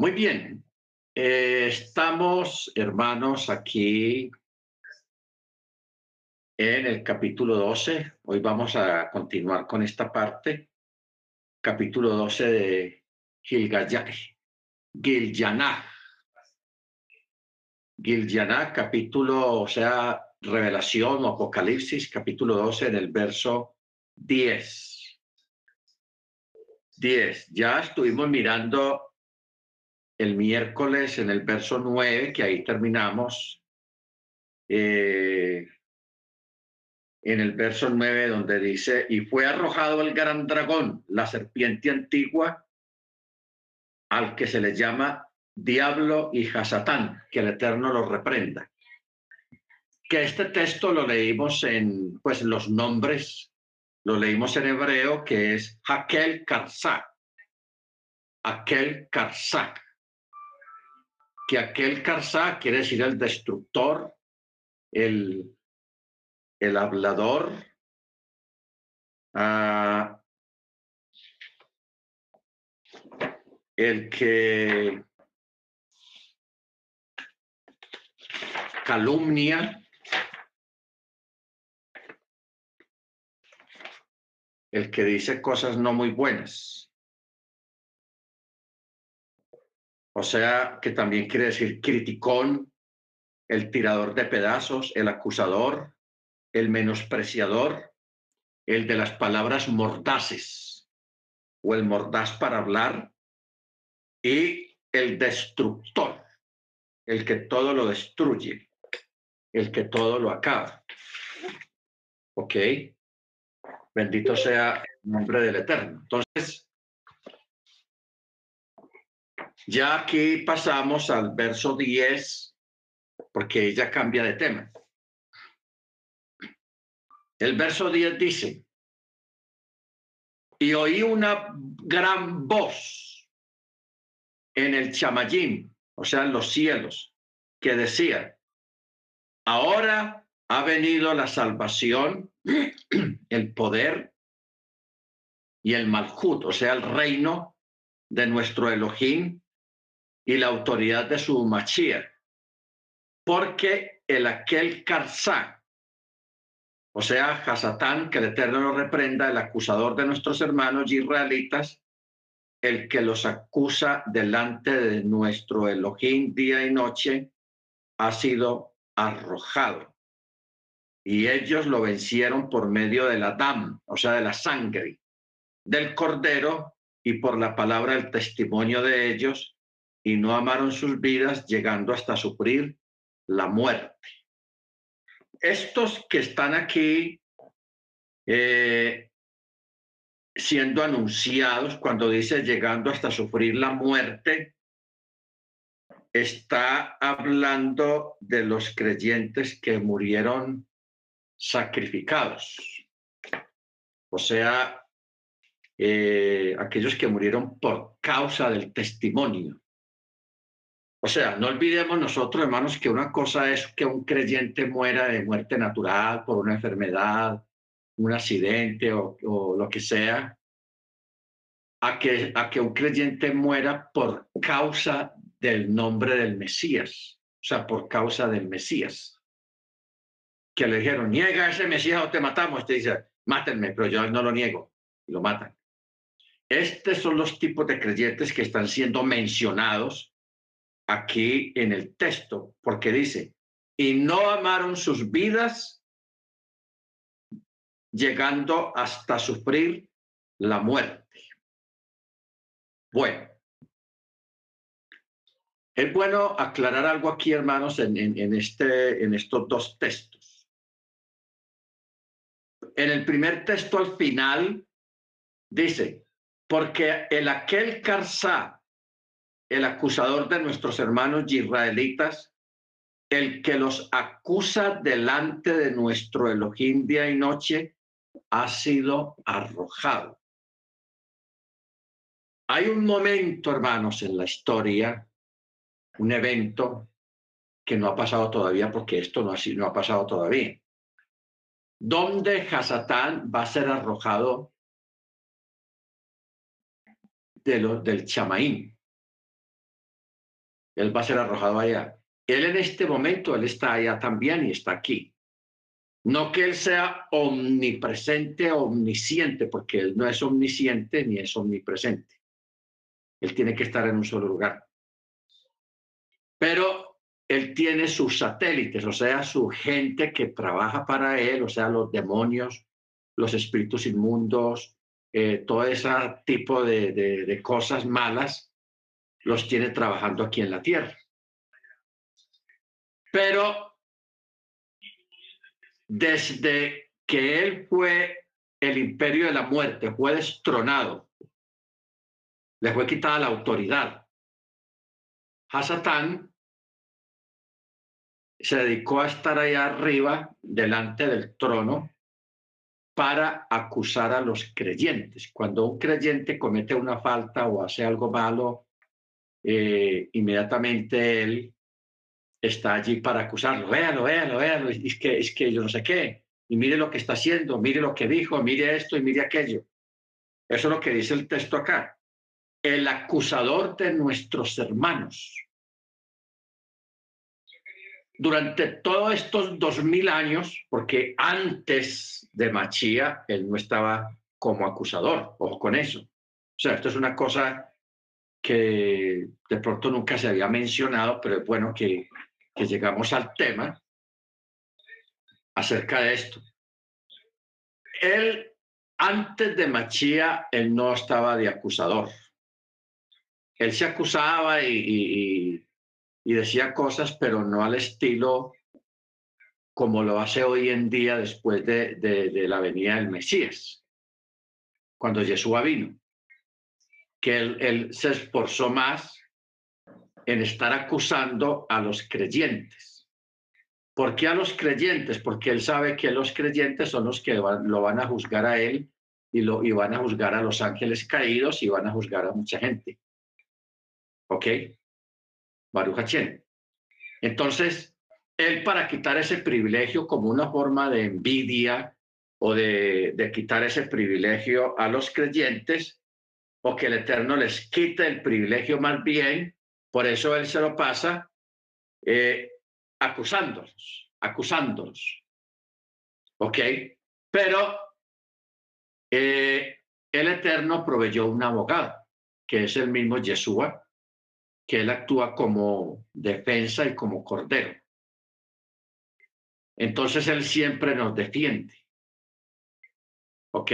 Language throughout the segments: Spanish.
Muy bien. Eh, estamos, hermanos, aquí en el capítulo 12. Hoy vamos a continuar con esta parte. Capítulo 12 de Gilyaná. Gilyaná, capítulo, o sea, Revelación o Apocalipsis, capítulo 12, en el verso 10. 10. Ya estuvimos mirando el miércoles en el verso 9, que ahí terminamos, eh, en el verso 9 donde dice, y fue arrojado el gran dragón, la serpiente antigua, al que se le llama Diablo y Hasatán, que el Eterno lo reprenda. Que este texto lo leímos en, pues, los nombres, lo leímos en hebreo, que es Hakel Karsak. Hakel Karsak que aquel Karsá quiere decir el destructor, el, el hablador, ah, el que calumnia, el que dice cosas no muy buenas. O sea, que también quiere decir criticón, el tirador de pedazos, el acusador, el menospreciador, el de las palabras mordaces o el mordaz para hablar y el destructor, el que todo lo destruye, el que todo lo acaba. ¿Ok? Bendito sea el nombre del Eterno. Entonces, ya aquí pasamos al verso 10, porque ella cambia de tema. El verso 10 dice, y oí una gran voz en el chamayín, o sea, en los cielos, que decía, ahora ha venido la salvación, el poder y el malhut, o sea, el reino de nuestro Elohim y la autoridad de su machía, porque el aquel Karzá, o sea, Hasatán, que el Eterno reprenda, el acusador de nuestros hermanos israelitas, el que los acusa delante de nuestro Elohim día y noche, ha sido arrojado. Y ellos lo vencieron por medio de la dam, o sea, de la sangre del cordero y por la palabra del testimonio de ellos, y no amaron sus vidas llegando hasta sufrir la muerte. Estos que están aquí eh, siendo anunciados cuando dice llegando hasta sufrir la muerte, está hablando de los creyentes que murieron sacrificados. O sea, eh, aquellos que murieron por causa del testimonio. O sea, no olvidemos nosotros, hermanos, que una cosa es que un creyente muera de muerte natural por una enfermedad, un accidente o, lo que sea, a que, a que un creyente muera por causa del nombre del Mesías, o sea, por causa del Mesías. Que le dijeron, niega ese Mesías o te matamos. Te dice, mátenme, pero yo no lo niego. Y lo matan. Estos son los tipos de creyentes que están siendo mencionados aquí en el texto, porque dice, y no amaron sus vidas llegando hasta sufrir la muerte. Bueno, es bueno aclarar algo aquí, hermanos, en, en, este, en estos dos textos. En el primer texto al final dice, porque el aquel Carzá el acusador de nuestros hermanos israelitas, el que los acusa delante de nuestro Elohim día y noche, ha sido arrojado. Hay un momento, hermanos, en la historia, un evento que no ha pasado todavía, porque esto no ha, no ha pasado todavía, donde Hasatán va a ser arrojado de lo, del chamaín Él va a ser arrojado allá. Él en este momento, él está allá también y está aquí. No que él sea omnipresente, omnisciente, porque él no es omnisciente ni es omnipresente. Él tiene que estar en un solo lugar. Pero él tiene sus satélites, o sea, su gente que trabaja para él, o sea, los demonios, los espíritus inmundos, eh, todo ese tipo de, de cosas malas, los tiene trabajando aquí en la tierra. Pero desde que él fue el imperio de la muerte, fue destronado, le fue quitada la autoridad. Hasatán se dedicó a estar allá arriba, delante del trono, para acusar a los creyentes. Cuando un creyente comete una falta o hace algo malo, eh, inmediatamente él está allí para acusarlo. Véalo, véalo, véalo. Es que, es que yo no sé qué. Y mire lo que está haciendo, mire lo que dijo, mire esto y mire aquello. Eso es lo que dice el texto acá. El acusador de nuestros hermanos. Durante todos estos dos mil años, porque antes de Machía, él no estaba como acusador, ojo con eso. O sea, esto es una cosa que de pronto nunca se había mencionado, pero es bueno que llegamos al tema acerca de esto. Él, antes de Machía, él no estaba de acusador. Él se acusaba y, decía cosas, pero no al estilo como lo hace hoy en día después de, de la venida del Mesías, cuando Jesús vino, que él, se esforzó más en estar acusando a los creyentes. ¿Por qué a los creyentes? Porque él sabe que los creyentes son los que lo van a juzgar a él y, lo, y van a juzgar a los ángeles caídos y van a juzgar a mucha gente. ¿Ok? Baruch Entonces, él para quitar ese privilegio como una forma de envidia o de, de quitar ese privilegio a los creyentes, o que el Eterno les quite el privilegio más bien por eso él se lo pasa eh, acusándolos, acusándolos. ¿Ok? Pero eh, el Eterno proveyó un abogado, que es el mismo Yeshua, que él actúa como defensa y como cordero. Entonces él siempre nos defiende. ¿Ok?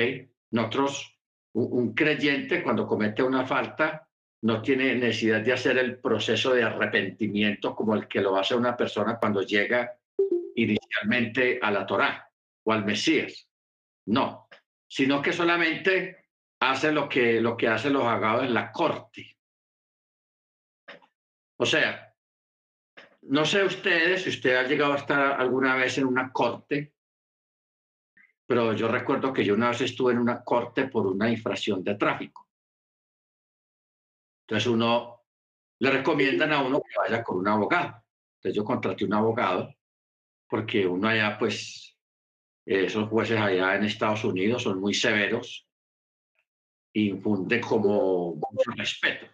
Nosotros, un creyente cuando comete una falta, no tiene necesidad de hacer el proceso de arrepentimiento como el que lo hace una persona cuando llega inicialmente a la Torá o al Mesías. No, sino que solamente hace lo que, lo que hacen los abogados en la corte. O sea, no sé ustedes si usted ha llegado a estar alguna vez en una corte, pero yo recuerdo que yo una vez estuve en una corte por una infracción de tráfico. Entonces uno le recomiendan a uno que vaya con un abogado. Entonces yo contraté un abogado porque uno allá, pues, esos jueces allá en Estados Unidos son muy severos y infunden como mucho respeto.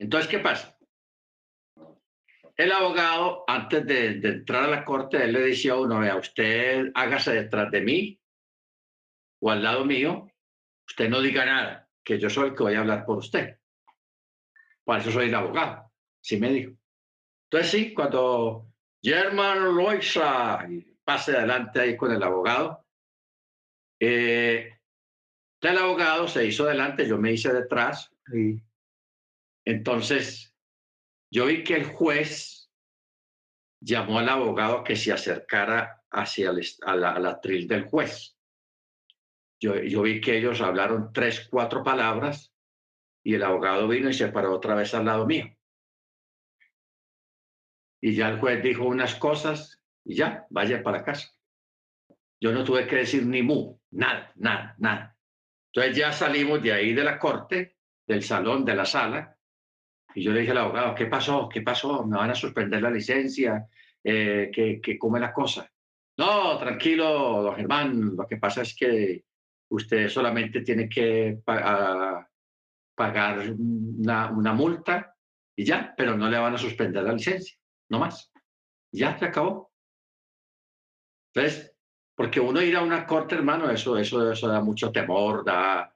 Entonces, ¿qué pasa? El abogado, antes de, de, entrar a la corte, él le decía a uno, vea, usted hágase detrás de mí o al lado mío, usted no diga nada, que yo soy el que voy a hablar por usted. Para eso soy el abogado. Sí me dijo. Entonces sí, cuando German Loiza pase adelante ahí con el abogado, eh, el abogado se hizo adelante, yo me hice detrás. Y entonces, yo vi que el juez llamó al abogado que se acercara hacia el, a, la, a tril del juez. Yo, vi que ellos hablaron tres, cuatro palabras y el abogado vino y se paró otra vez al lado mío. Y ya el juez dijo unas cosas y ya, vaya para casa. Yo no tuve que decir ni mu, nada, nada, nada. Entonces ya salimos de ahí de la corte, del salón, de la sala, y yo le dije al abogado, ¿qué pasó? ¿Qué pasó? ¿Me van a suspender la licencia? Eh, ¿qué, qué, ¿Cómo es la cosa? No, tranquilo, don Germán, lo que pasa es que usted solamente tiene que pagar una, multa y ya, pero no le van a suspender la licencia, no más. Ya se acabó. Entonces, porque uno ir a una corte, hermano, eso, eso, eso da mucho temor, da,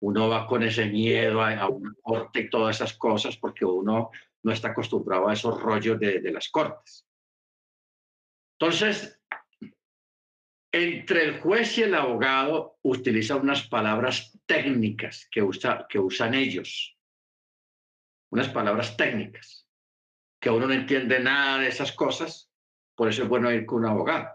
uno va con ese miedo a, una corte y todas esas cosas, porque uno no está acostumbrado a esos rollos de, de las cortes. Entonces, entre el juez y el abogado utiliza unas palabras técnicas que, usa, que usan ellos, unas palabras técnicas, que uno no entiende nada de esas cosas, por eso es bueno ir con un abogado.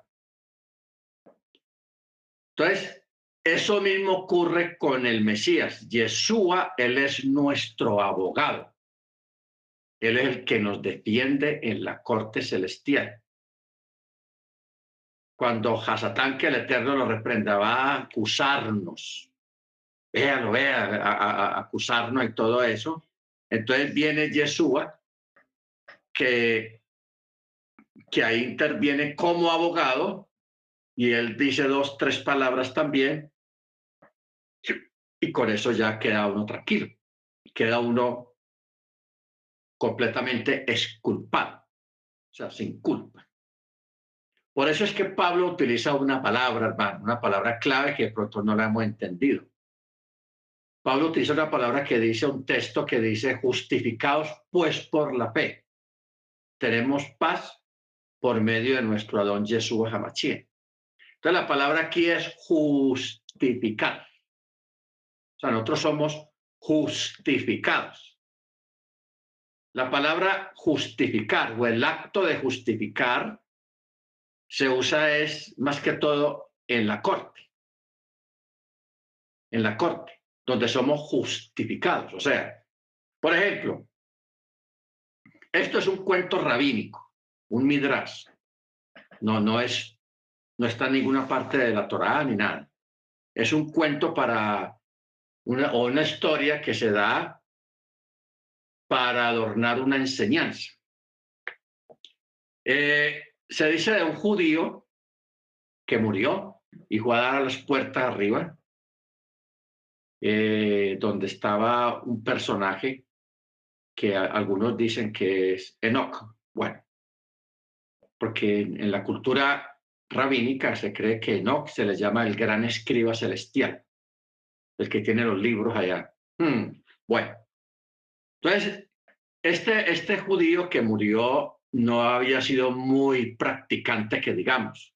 Entonces, eso mismo ocurre con el Mesías. Yeshua, Él es nuestro abogado. Él es el que nos defiende en la corte celestial. Cuando Hasatán, que el Eterno lo reprenda, va a acusarnos, véalo, vea, a, acusarnos y todo eso, entonces viene Yeshua, que, que ahí interviene como abogado y él dice dos, tres palabras también, y con eso ya queda uno tranquilo, queda uno completamente exculpado, o sea, sin culpa. Por eso es que Pablo utiliza una palabra, hermano, una palabra clave que de pronto no la hemos entendido. Pablo utiliza una palabra que dice un texto que dice justificados pues por la fe. Tenemos paz por medio de nuestro Adón Jesús Hamachí. Entonces la palabra aquí es justificar. O sea, nosotros somos justificados. La palabra justificar o el acto de justificar se usa es más que todo en la corte. En la corte, donde somos justificados. O sea, por ejemplo, esto es un cuento rabínico, un midrash. No, no es no está en ninguna parte de la Torá ni nada. Es un cuento para una, o una historia que se da para adornar una enseñanza. Eh, se dice de un judío que murió y fue a dar las puertas arriba, eh, donde estaba un personaje que algunos dicen que es Enoch. Bueno, porque en la cultura rabínica se cree que Enoch se le llama el gran escriba celestial, el que tiene los libros allá. Hmm, bueno, entonces, este, este judío que murió no había sido muy practicante, que digamos.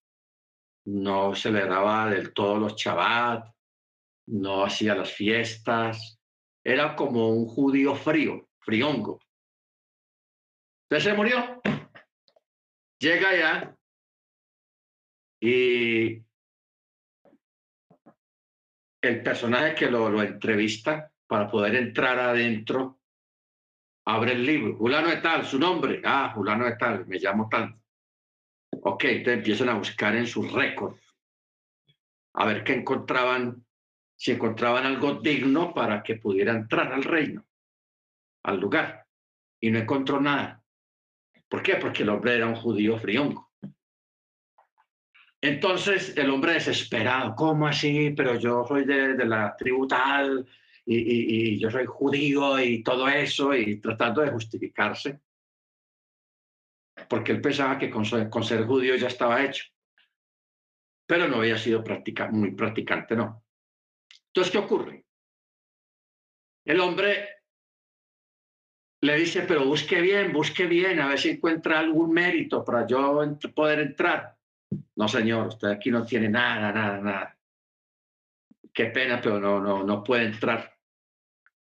No celebraba del todo los Shabbat, no hacía las fiestas, era como un judío frío, friongo. Entonces se murió. Llega allá y el personaje que lo, entrevista para poder entrar adentro abre el libro. Fulano de tal, su nombre. Ah, Fulano de tal, me llamo tanto. Ok, entonces empiezan a buscar en sus récords a ver qué encontraban, si encontraban algo digno para que pudiera entrar al reino, al lugar. Y no encontró nada. ¿Por qué? Porque el hombre era un judío frionco. Entonces el hombre desesperado, ¿cómo así? Pero yo soy de, la tribu tal y, yo soy judío y todo eso y tratando de justificarse, porque él pensaba que con, ser judío ya estaba hecho, pero no había sido muy practicante, ¿no? Entonces, ¿qué ocurre? El hombre le dice, pero busque bien, busque bien, a ver si encuentra algún mérito para yo poder entrar. No, señor, usted aquí no tiene nada, nada, nada. Qué pena, pero no, no, no puede entrar.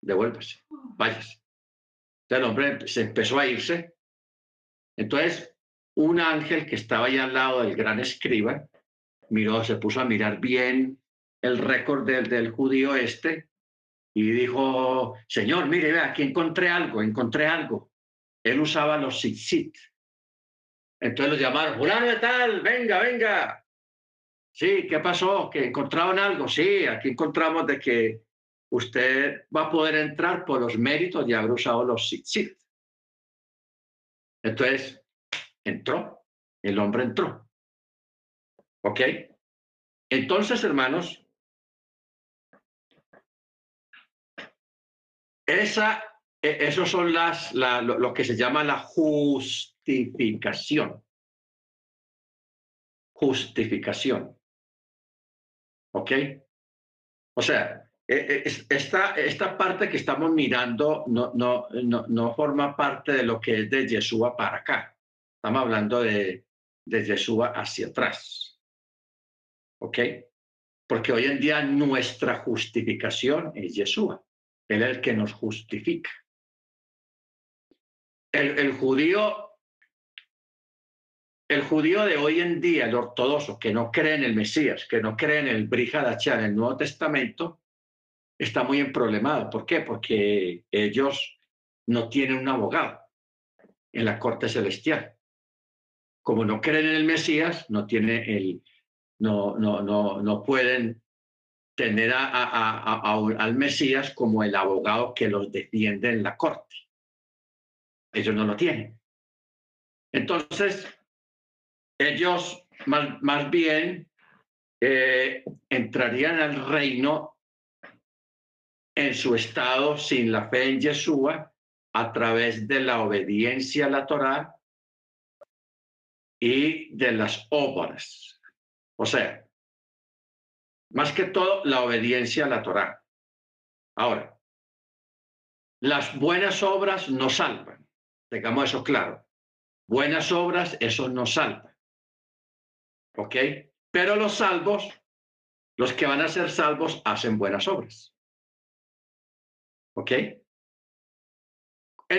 Devuélvase, váyase. Entonces el hombre se empezó a irse. Entonces, un ángel que estaba ahí al lado del gran escriba, miró, se puso a mirar bien el récord del, del judío este y dijo, señor, mire, vea, aquí encontré algo, encontré algo. Él usaba los tzitzit, entonces los llamaron, fulano de tal, venga, venga. Sí, ¿qué pasó? ¿Que encontraron algo? Sí, aquí encontramos de que usted va a poder entrar por los méritos de haber usado los sit Entonces, entró, el hombre entró. ¿Ok? Entonces, hermanos, esa e, esos son las, lo, que se llama la justificación. Justificación. ¿Ok? O sea, esta, esta parte que estamos mirando no, no, no, no forma parte de lo que es de Yeshua para acá. Estamos hablando de, de Yeshua hacia atrás. ¿Ok? Porque hoy en día nuestra justificación es Yeshua. Él es el que nos justifica. El, judío el judío de hoy en día, el ortodoxo, que no cree en el Mesías, que no cree en el Brihadachá, en el Nuevo Testamento, está muy emproblemado. ¿Por qué? Porque ellos no tienen un abogado en la corte celestial. Como no creen en el Mesías, no tiene el, no, no, no, no pueden tener al Mesías como el abogado que los defiende en la corte. Ellos no lo tienen. Entonces, ellos más, más bien eh, entrarían al reino en su estado sin la fe en Yeshua a través de la obediencia a la Torá y de las obras. O sea, más que todo la obediencia a la Torá. Ahora, las buenas obras no salvan. Tengamos eso claro. Buenas obras, eso no salva. ¿Ok? Pero los salvos, los que van a ser salvos, hacen buenas obras. ¿Ok? En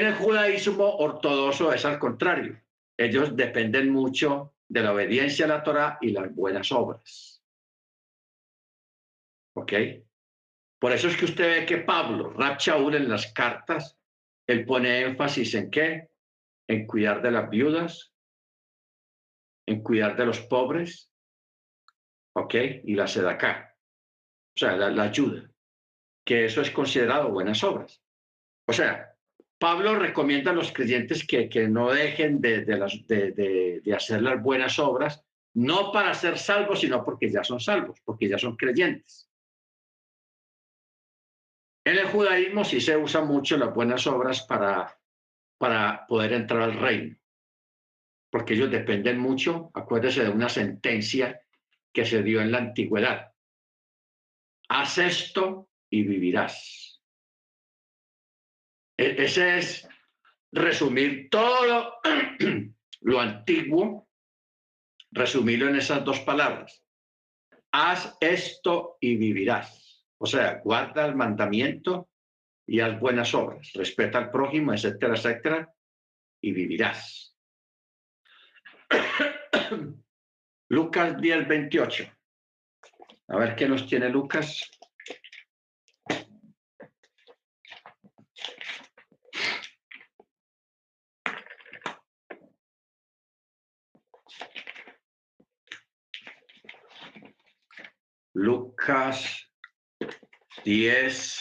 el judaísmo ortodoxo es al contrario. Ellos dependen mucho de la obediencia a la Torah y las buenas obras. ¿Ok? Por eso es que usted ve que Pablo, Rab en las cartas, él pone énfasis en qué? En cuidar de las viudas, en cuidar de los pobres, ¿ok? Y la acá. o sea, la, ayuda, que eso es considerado buenas obras. O sea, Pablo recomienda a los creyentes que, que no dejen de, de, de, hacer las buenas obras, no para ser salvos, sino porque ya son salvos, porque ya son creyentes. En el judaísmo sí se usan mucho las buenas obras para, para poder entrar al reino, porque ellos dependen mucho, acuérdese de una sentencia que se dio en la antigüedad. Haz esto y vivirás. E, ese es resumir todo lo antiguo, resumirlo en esas dos palabras. Haz esto y vivirás. O sea, guarda el mandamiento y haz buenas obras, respeta al prójimo, etcétera, etcétera, y vivirás. Lucas 10, 28. A ver qué nos tiene Lucas. Lucas 10,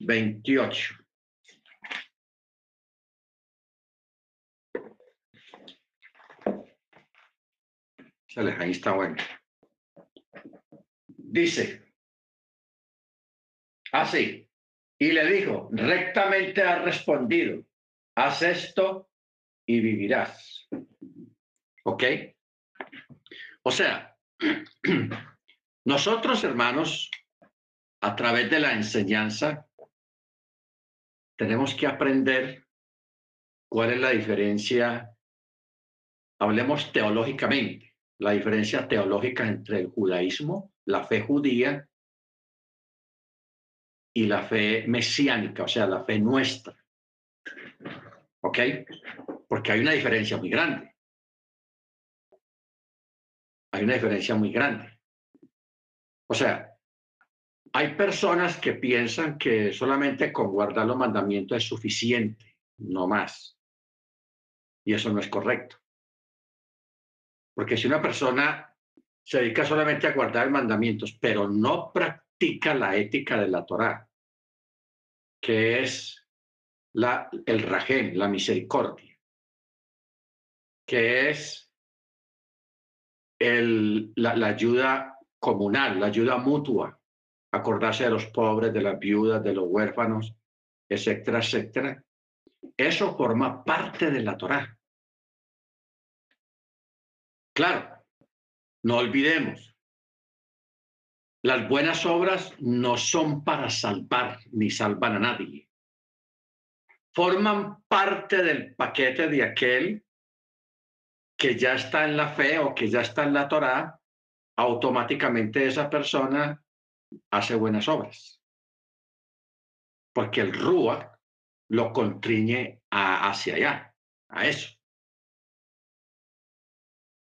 28. Ahí está bueno. Dice, así, y le dijo, rectamente has respondido, haz esto y vivirás. ¿Ok? O sea, nosotros hermanos a través de la enseñanza, tenemos que aprender cuál es la diferencia, hablemos teológicamente, la diferencia teológica entre el judaísmo, la fe judía y la fe mesiánica, o sea, la fe nuestra. ¿Ok? Porque hay una diferencia muy grande. Hay una diferencia muy grande. O sea, hay personas que piensan que solamente con guardar los mandamientos es suficiente, no más. Y eso no es correcto. Porque si una persona se dedica solamente a guardar mandamientos, pero no practica la ética de la Torá, que es la, el rajem, la misericordia, que es el, la, la ayuda comunal, la ayuda mutua, acordarse de los pobres, de las viudas, de los huérfanos, etcétera, etcétera. Eso forma parte de la Torá. Claro, no olvidemos, las buenas obras no son para salvar ni salvan a nadie. Forman parte del paquete de aquel que ya está en la fe o que ya está en la Torá, automáticamente esa persona hace buenas obras. Porque el Rúa lo contriñe hacia allá, a eso.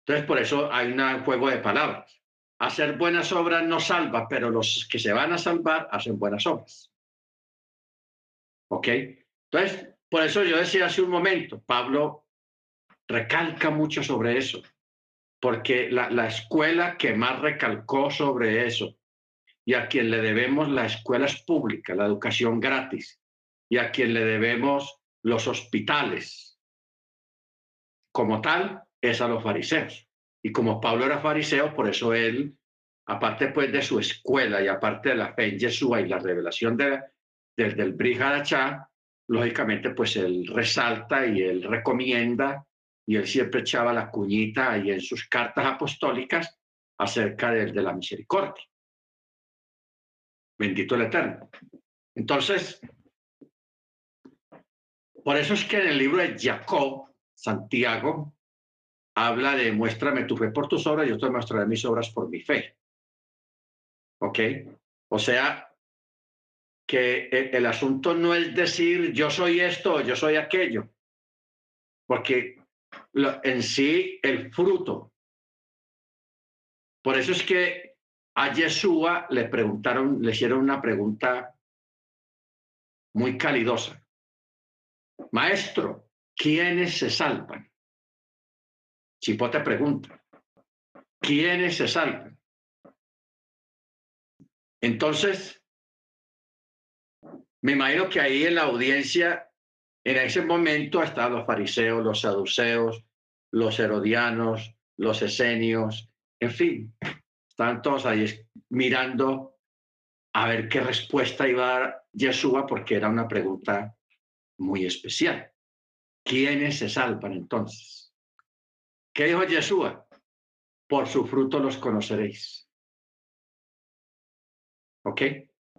Entonces, por eso hay un juego de palabras. Hacer buenas obras no salva, pero los que se van a salvar hacen buenas obras. ¿Ok? Entonces, por eso yo decía hace un momento, Pablo recalca mucho sobre eso, porque la, la escuela que más recalcó sobre eso y a quien le debemos la escuela es pública, la educación gratis, y a quien le debemos los hospitales. Como tal, es a los fariseos. Y como Pablo era fariseo, por eso él, aparte pues de su escuela y aparte de la fe en Yeshua y la revelación de, del Brihadachá, lógicamente pues él resalta y él recomienda y él siempre echaba la cuñita ahí en sus cartas apostólicas acerca de, de la misericordia. Bendito el Eterno. Entonces, por eso es que en el libro de Jacob, Santiago, habla de muéstrame tu fe por tus obras, yo te mostraré mis obras por mi fe. ¿Ok? O sea, que el, asunto no es decir yo soy esto, yo soy aquello, porque en sí el fruto. Por eso es que a Yeshua le preguntaron, le hicieron una pregunta muy calidosa. Maestro, ¿quiénes se salvan? Chipote pregunta, ¿quiénes se salvan? Entonces, me imagino que ahí en la audiencia, en ese momento, estaban los fariseos, los saduceos, los herodianos, los esenios, en fin, estaban todos ahí mirando a ver qué respuesta iba a dar Yeshua, porque era una pregunta muy especial. ¿Quiénes se salvan entonces? ¿Qué dijo Yeshua? Por su fruto los conoceréis. ¿Ok?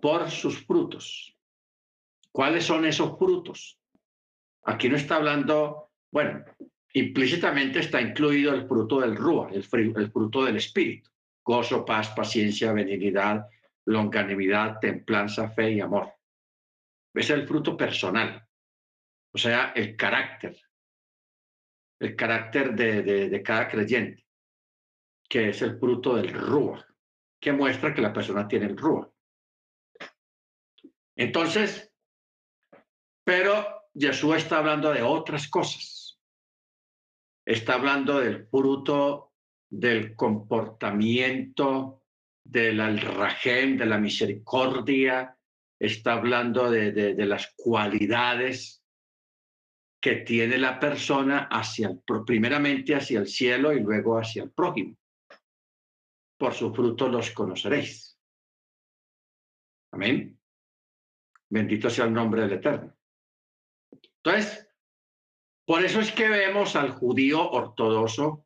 Por sus frutos. ¿Cuáles son esos frutos? Aquí no está hablando, bueno, implícitamente está incluido el fruto del Rúa, el, fruto del Espíritu. Gozo, paz, paciencia, benignidad, longanimidad, templanza, fe y amor. Es el fruto personal, o sea, el carácter, el carácter de, cada creyente, que es el fruto del Rúa, que muestra que la persona tiene el Rúa. Entonces, pero Jesús está hablando de otras cosas. Está hablando del fruto del comportamiento, del rajem, de la misericordia, está hablando de, de las cualidades que tiene la persona hacia el, primeramente hacia el cielo y luego hacia el prójimo. Por su fruto los conoceréis. Amén. Bendito sea el nombre del Eterno. Entonces, por eso es que vemos al judío ortodoxo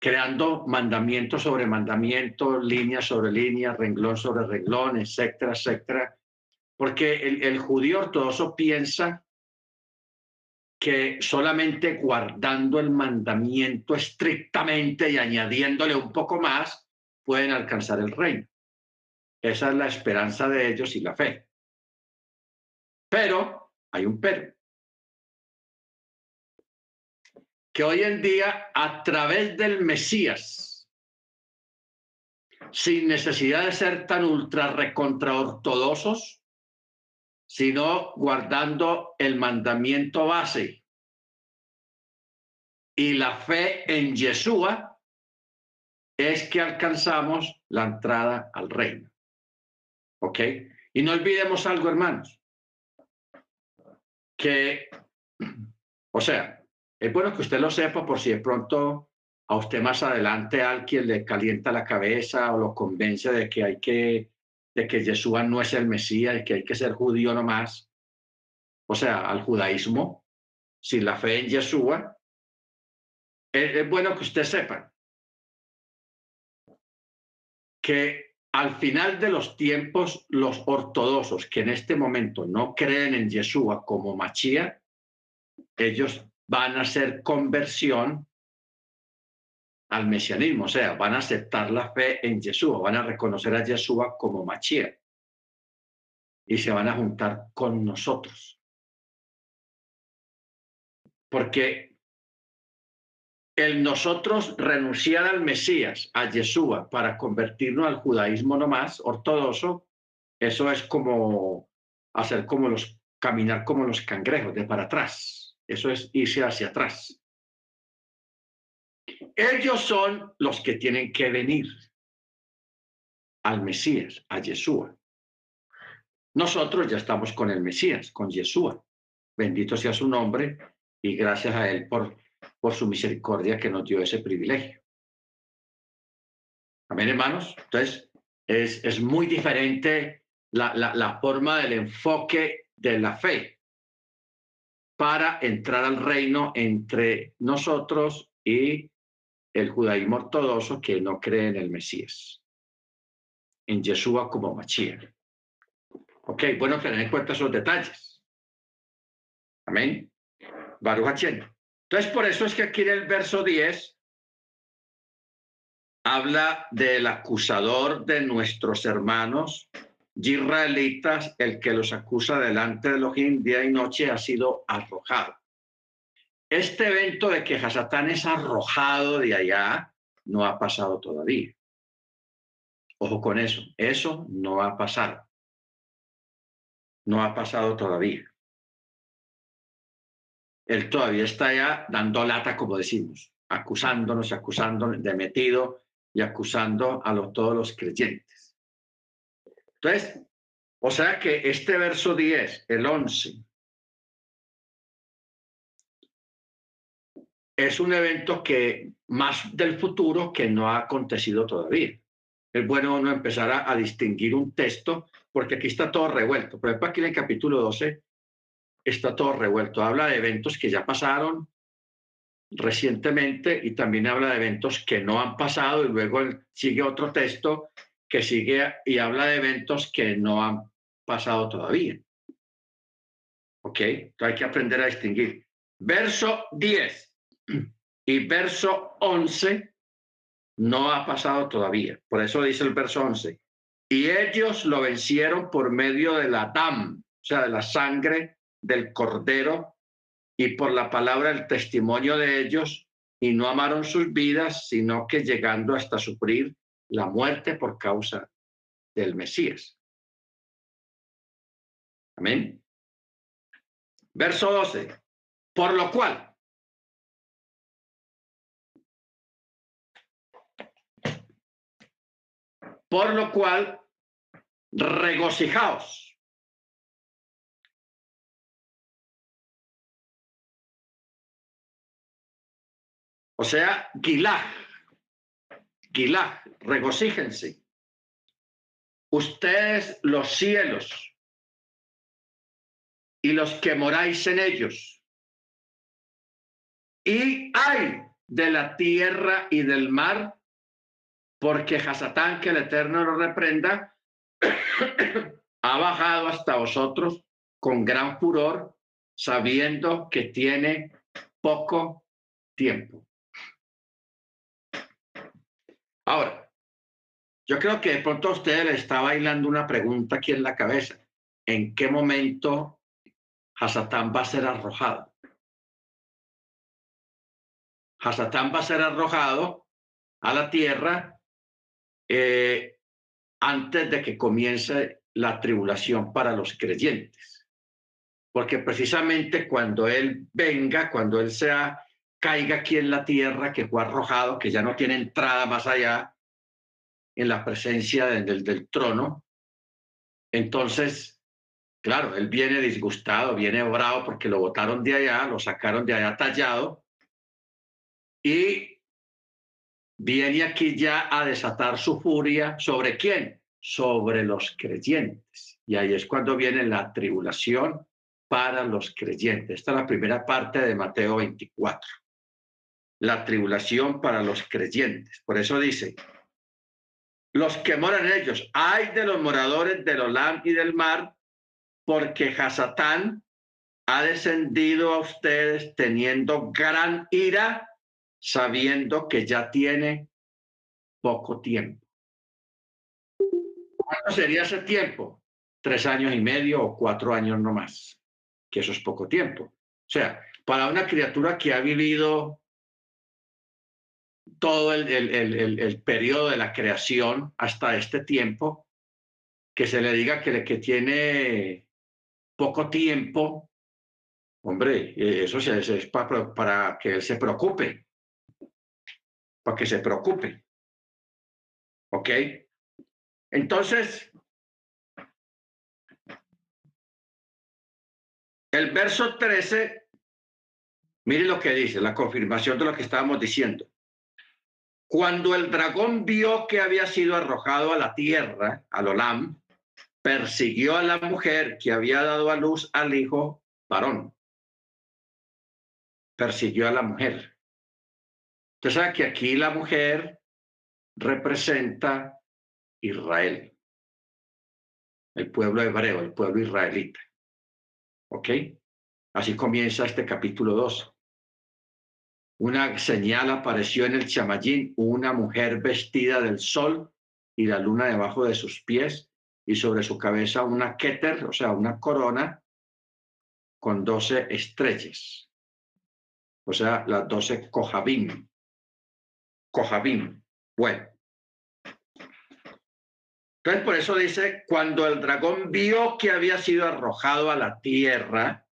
creando mandamiento sobre mandamiento, línea sobre línea, renglón sobre renglón, etcétera, etcétera. Porque el, el judío ortodoxo piensa que solamente guardando el mandamiento estrictamente y añadiéndole un poco más, pueden alcanzar el reino. Esa es la esperanza de ellos y la fe. Pero hay un pero. Que hoy en día, a través del Mesías, sin necesidad de ser tan ultra recontra ortodoxos, sino guardando el mandamiento base y la fe en Yeshua, es que alcanzamos la entrada al reino. ¿Ok? Y no olvidemos algo, hermanos, que, o sea, es bueno que usted lo sepa por si de pronto a usted más adelante alguien le calienta la cabeza o lo convence de que hay que de que Yeshua no es el Mesías y que hay que ser judío nomás. o sea, al judaísmo, sin la fe en Yeshua, es, bueno que usted sepa que al final de los tiempos, los ortodoxos que en este momento no creen en Yeshua como Machía, ellos van a hacer conversión al mesianismo, o sea, van a aceptar la fe en Yeshua, van a reconocer a Yeshua como Machía y se van a juntar con nosotros. Porque el nosotros renunciar al Mesías, a Yeshua, para convertirnos al judaísmo nomás ortodoxo, eso es como hacer como los, caminar como los cangrejos, de para atrás. Eso es irse hacia atrás. Ellos son los que tienen que venir al Mesías, a Yeshua. Nosotros ya estamos con el Mesías, con Yeshua. Bendito sea su nombre y gracias a él por, por su misericordia que nos dio ese privilegio. Amén, hermanos. Entonces, es, es muy diferente la, la, la forma del enfoque de la fe para entrar al reino entre nosotros y el judaísmo ortodoxo que no cree en el Mesías, en Yeshua como Mashiach. Ok, bueno tener en cuenta esos detalles. Amén. Baruch Entonces, por eso es que aquí en el verso 10 habla del acusador de nuestros hermanos israelitas, el que los acusa delante de Elohim día y noche ha sido arrojado. Este evento de que Hasatán es arrojado de allá no ha pasado todavía. Ojo con eso, eso no ha pasado. No ha pasado todavía. Él todavía está allá dando lata, como decimos, acusándonos, acusándonos de metido y acusando a todos los creyentes. Entonces, o sea que este verso 10, el 11, es un evento que más del futuro que no ha acontecido todavía. Es bueno uno empezar a, distinguir un texto porque aquí está todo revuelto. Por ejemplo, aquí en el capítulo 12 está todo revuelto. Habla de eventos que ya pasaron recientemente y también habla de eventos que no han pasado y luego sigue otro texto que sigue y habla de eventos que no han pasado todavía. ¿Ok? Entonces hay que aprender a distinguir. Verso 10 y verso 11 no ha pasado todavía. Por eso dice el verso 11. Y ellos lo vencieron por medio de la dam, o sea, de la sangre del cordero y por la palabra del testimonio de ellos, y no amaron sus vidas, sino que llegando hasta sufrir la muerte por causa del Mesías. Amén. Verso 12. Por lo cual, Por lo cual, regocijaos. O sea, Gilá, Gilá, regocíjense. Ustedes los cielos y los que moráis en ellos. Y hay de la tierra y del mar porque Hasatán, que el Eterno lo reprenda, ha bajado hasta vosotros con gran furor, sabiendo que tiene poco tiempo. Ahora, yo creo que de pronto a usted le está bailando una pregunta aquí en la cabeza. ¿En qué momento Hasatán va a ser arrojado? Hasatán va a ser arrojado a la tierra eh, antes de que comience la tribulación para los creyentes. Porque precisamente cuando Él venga, cuando Él sea, caiga aquí en la tierra, que fue arrojado, que ya no tiene entrada más allá en la presencia del, trono, entonces, claro, Él viene disgustado, viene bravo porque lo botaron de allá, lo sacaron de allá tallado, y viene aquí ya a desatar su furia sobre quién? Sobre los creyentes. Y ahí es cuando viene la tribulación para los creyentes. Esta es la primera parte de Mateo 24. La tribulación para los creyentes. Por eso dice, los que moran ellos, hay de los moradores del Olam y del mar, porque Hasatán ha descendido a ustedes teniendo gran ira, sabiendo que ya tiene poco tiempo. ¿Cuánto sería ese tiempo? Tres años y medio o cuatro años no más que eso es poco tiempo. O sea, para una criatura que ha vivido todo el, el, periodo de la creación hasta este tiempo, que se le diga que, que tiene poco tiempo, hombre, eso es, para, para que él se preocupe, para que se preocupe. ¿Ok? Entonces, El verso 13, mire lo que dice, la confirmación de lo que estábamos diciendo. Cuando el dragón vio que había sido arrojado a la tierra, al Olam, persiguió a la mujer que había dado a luz al hijo varón. Persiguió a la mujer. Usted sabe que aquí la mujer representa Israel, el pueblo hebreo, el pueblo israelita. ¿Ok? Así comienza este capítulo 2. Una señal apareció en el chamayín, una mujer vestida del sol y la luna debajo de sus pies y sobre su cabeza una keter, o sea, una corona con doce estrellas. O sea, las doce cojabim. Cojabim. Bueno, entonces, por eso dice, cuando el dragón vio que había sido arrojado a la tierra,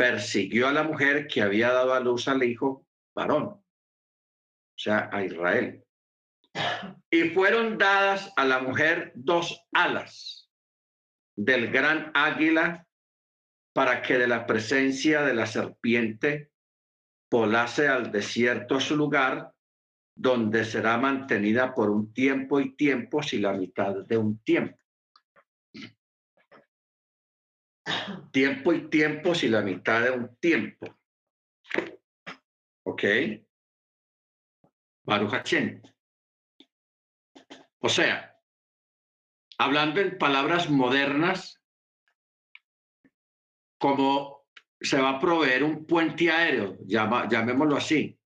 persiguió a la mujer que había dado a luz al hijo varón, o sea, a Israel. Y fueron dadas a la mujer dos alas del gran águila para que de la presencia de la serpiente volase al desierto su lugar donde será mantenida por un tiempo y tiempos y la mitad de un tiempo. Tiempo y tiempos y la mitad de un tiempo. ¿Ok? Baruch O sea, hablando en palabras modernas, como se va a proveer un puente aéreo, llamémoslo así,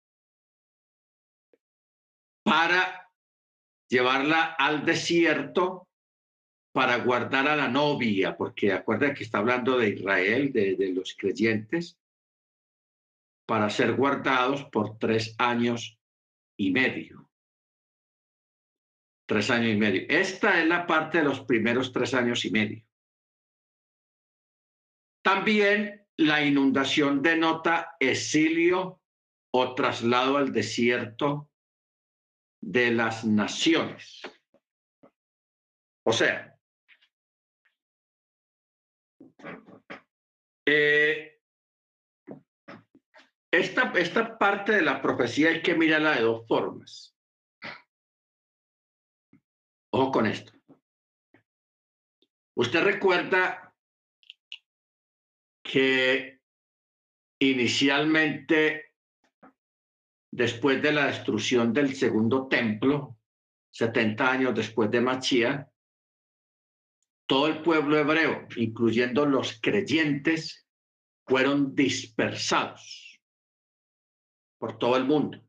para llevarla al desierto para guardar a la novia, porque acuerda que está hablando de Israel, de, los creyentes, para ser guardados por tres años y medio. Tres años y medio. Esta es la parte de los primeros tres años y medio. También la inundación denota exilio o traslado al desierto de las naciones. O sea, eh, esta, esta parte de la profecía hay que mirarla de dos formas. Ojo con esto. Usted recuerda que inicialmente después de la destrucción del segundo templo, 70 años después de Machía, todo el pueblo hebreo, incluyendo los creyentes, fueron dispersados por todo el mundo.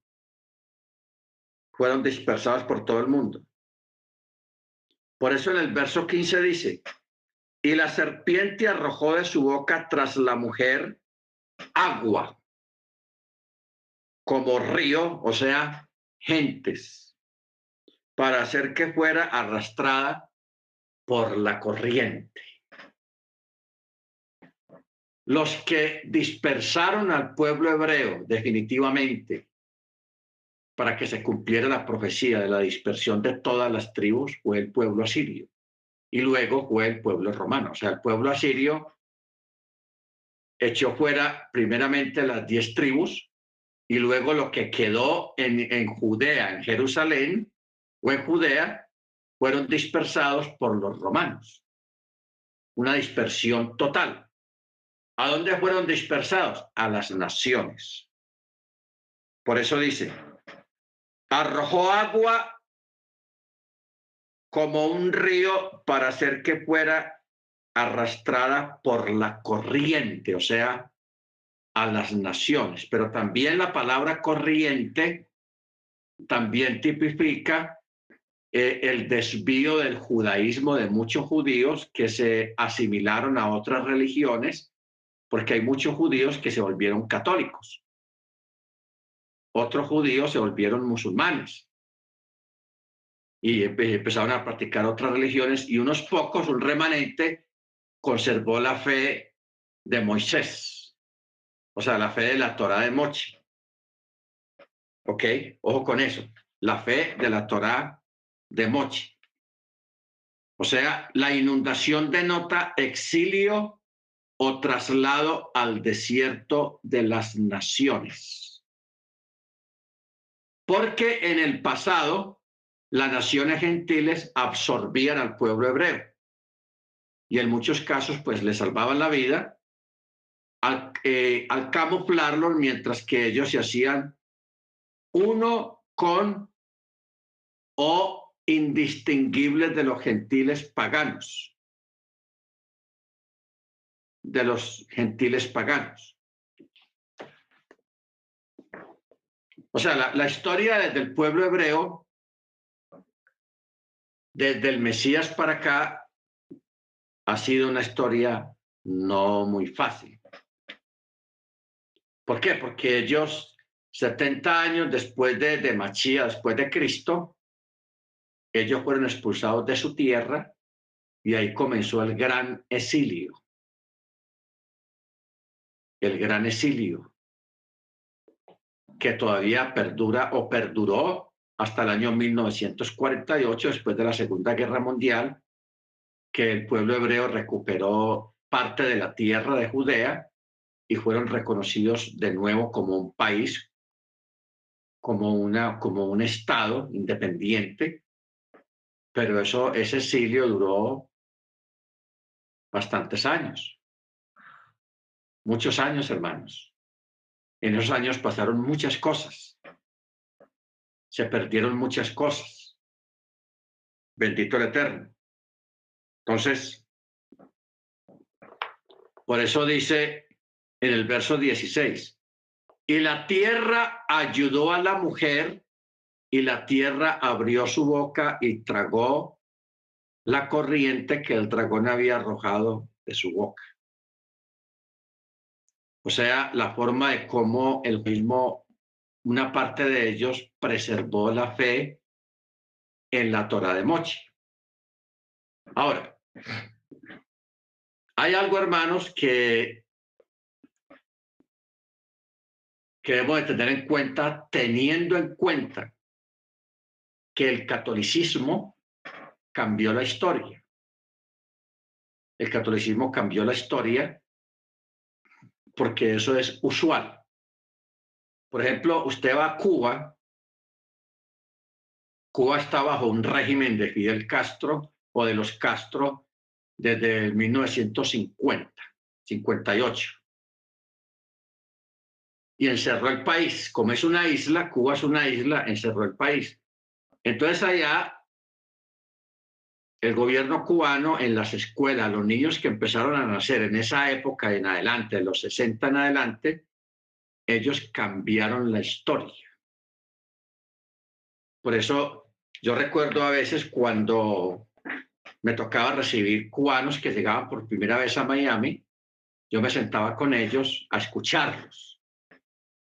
Fueron dispersados por todo el mundo. Por eso en el verso 15 dice, y la serpiente arrojó de su boca tras la mujer agua como río, o sea, gentes, para hacer que fuera arrastrada por la corriente. Los que dispersaron al pueblo hebreo definitivamente para que se cumpliera la profecía de la dispersión de todas las tribus fue el pueblo asirio y luego fue el pueblo romano. O sea, el pueblo asirio echó fuera primeramente las diez tribus y luego lo que quedó en, en Judea, en Jerusalén o en Judea, fueron dispersados por los romanos. Una dispersión total. ¿A dónde fueron dispersados? A las naciones. Por eso dice, arrojó agua como un río para hacer que fuera arrastrada por la corriente, o sea, a las naciones. Pero también la palabra corriente también tipifica eh, el desvío del judaísmo de muchos judíos que se asimilaron a otras religiones, porque hay muchos judíos que se volvieron católicos. Otros judíos se volvieron musulmanes y empezaron a practicar otras religiones y unos pocos, un remanente, conservó la fe de Moisés, o sea, la fe de la Torah de Mochi. ¿Ok? Ojo con eso, la fe de la Torah de Mochi. O sea, la inundación denota exilio o traslado al desierto de las naciones. Porque en el pasado las naciones gentiles absorbían al pueblo hebreo y en muchos casos pues le salvaban la vida al, eh, camuflarlos mientras que ellos se hacían uno con o indistinguibles de los gentiles paganos, de los gentiles paganos. O sea, la, historia del pueblo hebreo, desde el Mesías para acá, ha sido una historia no muy fácil. ¿Por qué? Porque ellos, 70 años después de, de Machía, después de Cristo, ellos fueron expulsados de su tierra y ahí comenzó el gran exilio. El gran exilio, que todavía perdura o perduró hasta el año 1948, después de la Segunda Guerra Mundial, que el pueblo hebreo recuperó parte de la tierra de Judea y fueron reconocidos de nuevo como un país, como, una, como un estado independiente, pero eso, ese exilio duró bastantes años, muchos años, hermanos. En esos años pasaron muchas cosas, se perdieron muchas cosas. Bendito el Eterno. Entonces, por eso dice en el verso 16, y la tierra ayudó a la mujer y la tierra abrió su boca y tragó la corriente que el dragón había arrojado de su boca. O sea, la forma de cómo el mismo, una parte de ellos preservó la fe en la Torah de Mochi. Ahora, hay algo, hermanos, que, que debemos de tener en cuenta, teniendo en cuenta que el catolicismo cambió la historia. El catolicismo cambió la historia porque eso es usual. Por ejemplo, usted va a Cuba, Cuba está bajo un régimen de Fidel Castro o de los Castro desde el 1950, 58. Y encerró el país. Como es una isla, Cuba es una isla, encerró el país. Entonces allá el gobierno cubano en las escuelas, los niños que empezaron a nacer en esa época en adelante, en los 60 en adelante, ellos cambiaron la historia. Por eso yo recuerdo a veces cuando me tocaba recibir cubanos que llegaban por primera vez a Miami, yo me sentaba con ellos a escucharlos.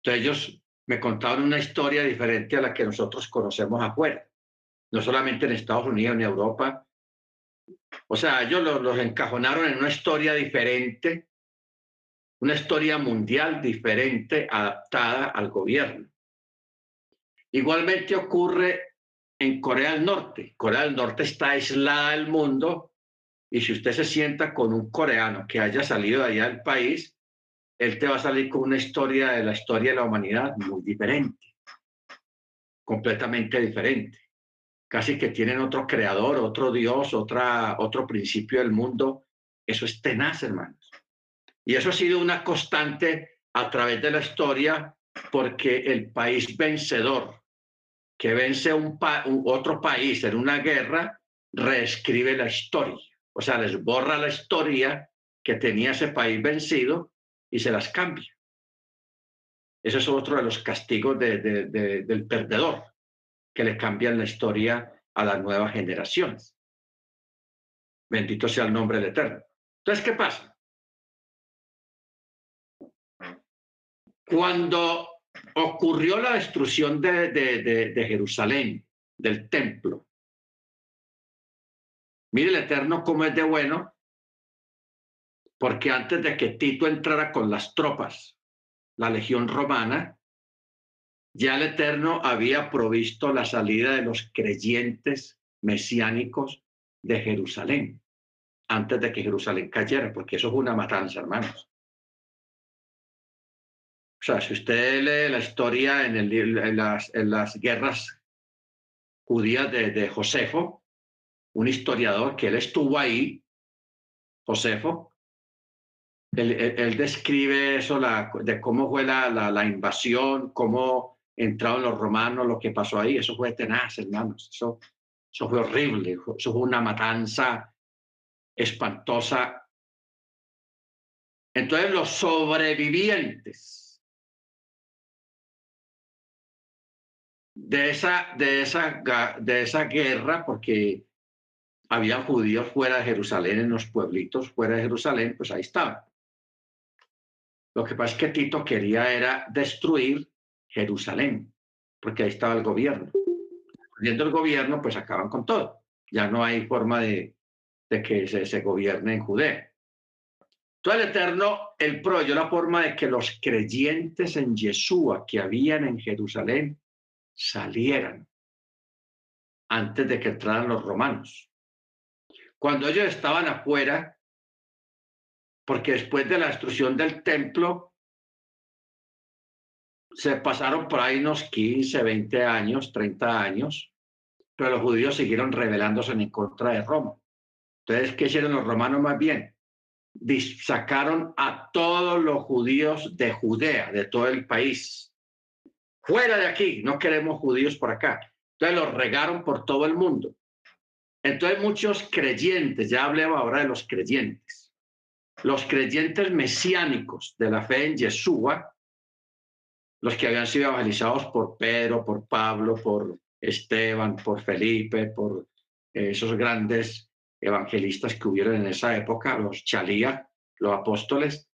Entonces ellos me contaban una historia diferente a la que nosotros conocemos afuera, no solamente en Estados Unidos ni Europa. O sea, ellos los, los encajonaron en una historia diferente, una historia mundial diferente, adaptada al gobierno. Igualmente ocurre en Corea del Norte. Corea del Norte está aislada del mundo y si usted se sienta con un coreano que haya salido de allá del país, él te va a salir con una historia de la historia de la humanidad muy diferente, completamente diferente. Casi que tienen otro creador, otro Dios, otra, otro principio del mundo. Eso es tenaz, hermanos. Y eso ha sido una constante a través de la historia porque el país vencedor que vence un, otro país en una guerra reescribe la historia. O sea, les borra la historia que tenía ese país vencido y se las cambia. Ese es otro de los castigos del perdedor, que le cambian la historia a las nuevas generaciones. Bendito sea el nombre del Eterno. Entonces, ¿qué pasa? Cuando ocurrió la destrucción de, Jerusalén, del templo, mire el Eterno cómo es de bueno, porque antes de que Tito entrara con las tropas, la legión romana, ya el Eterno había provisto la salida de los creyentes mesiánicos de Jerusalén, antes de que Jerusalén cayera, porque eso es una matanza, hermanos. O sea, si usted lee la historia en, el, las, en las, guerras judías de, Josefo, un historiador que él estuvo ahí, Josefo, él, describe eso de cómo fue la, invasión, cómo entraron los romanos, lo que pasó ahí. Eso fue tenaz, hermanos. Eso, fue horrible. Eso fue una matanza espantosa. Entonces los sobrevivientes de esa, de esa guerra, porque había judíos fuera de Jerusalén, en los pueblitos fuera de Jerusalén, pues ahí estaban. Lo que pasa es que Tito quería era destruir Jerusalén, porque ahí estaba el gobierno. Viendo el gobierno, pues acaban con todo. Ya no hay forma de, de que se, se, gobierne en Judea. Todo el Eterno, el yo la forma de que los creyentes en Yeshua que habían en Jerusalén salieran antes de que entraran los romanos. Cuando ellos estaban afuera, porque después de la destrucción del templo, se pasaron por ahí unos 15, 20 años, 30 años, pero los judíos siguieron rebelándose en contra de Roma. Entonces, ¿qué hicieron los romanos más bien? Sacaron a todos los judíos de Judea, de todo el país, fuera de aquí, no queremos judíos por acá. Entonces los regaron por todo el mundo. Entonces muchos creyentes, ya hablé ahora de los creyentes, los creyentes mesiánicos de la fe en Yeshua, los que habían sido evangelizados por Pedro, por Pablo, por Esteban, por Felipe, por esos grandes evangelistas que hubieron en esa época, los chalía, los apóstoles,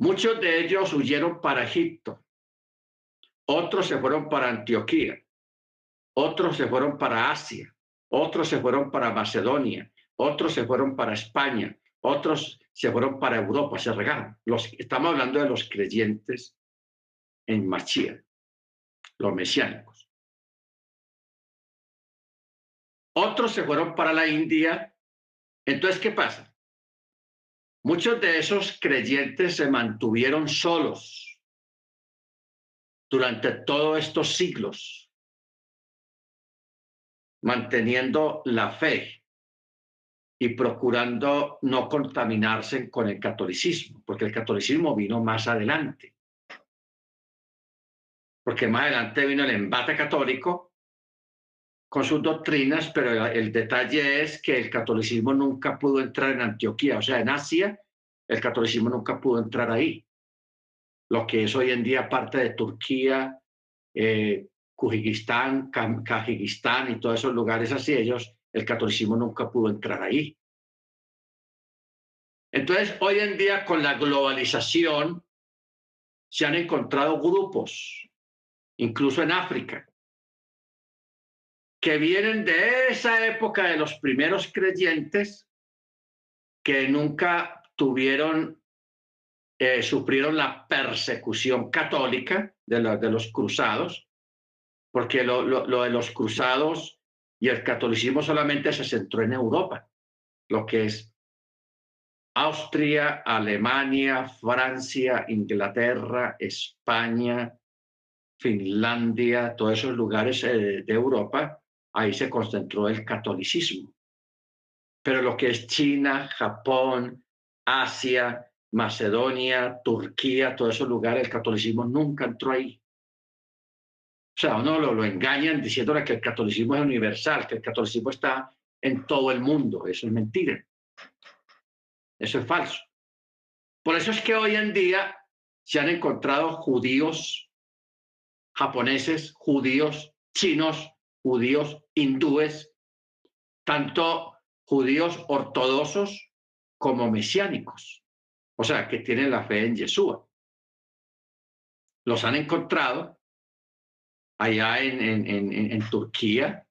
Muchos de ellos huyeron para Egipto, otros se fueron para Antioquía, otros se fueron para Asia, otros se fueron para Macedonia, otros se fueron para España, otros se fueron para Europa, se regaron. Los, estamos hablando de los creyentes en Machía, los mesiánicos. Otros se fueron para la India. Entonces, ¿qué pasa? Muchos de esos creyentes se mantuvieron solos durante todos estos siglos, manteniendo la fe y procurando no contaminarse con el catolicismo, porque el catolicismo vino más adelante. Porque más adelante vino el embate católico con sus doctrinas, pero el, detalle es que el catolicismo nunca pudo entrar en Antioquía, o sea, en Asia, el catolicismo nunca pudo entrar ahí. Lo que es hoy en día parte de Turquía, eh, Kujikistán, y todos esos lugares así, ellos, el catolicismo nunca pudo entrar ahí. Entonces, hoy en día con la globalización se han encontrado grupos, incluso en África, que vienen de esa época de los primeros creyentes que nunca tuvieron, eh, sufrieron la persecución católica de, de los cruzados, porque lo, lo, de los cruzados y el catolicismo solamente se centró en Europa, lo que es Austria, Alemania, Francia, Inglaterra, España, Finlandia, todos esos lugares eh, de Europa ahí se concentró el catolicismo. Pero lo que es China, Japón, Asia, Macedonia, Turquía, todos esos lugares, el catolicismo nunca entró ahí. O sea, uno lo, engañan diciéndole que el catolicismo es universal, que el catolicismo está en todo el mundo. Eso es mentira. Eso es falso. Por eso es que hoy en día se han encontrado judíos japoneses, judíos chinos, judíos hindúes, tanto judíos ortodoxos como mesiánicos, o sea, que tienen la fe en Yeshua. Los han encontrado allá en, en, Turquía,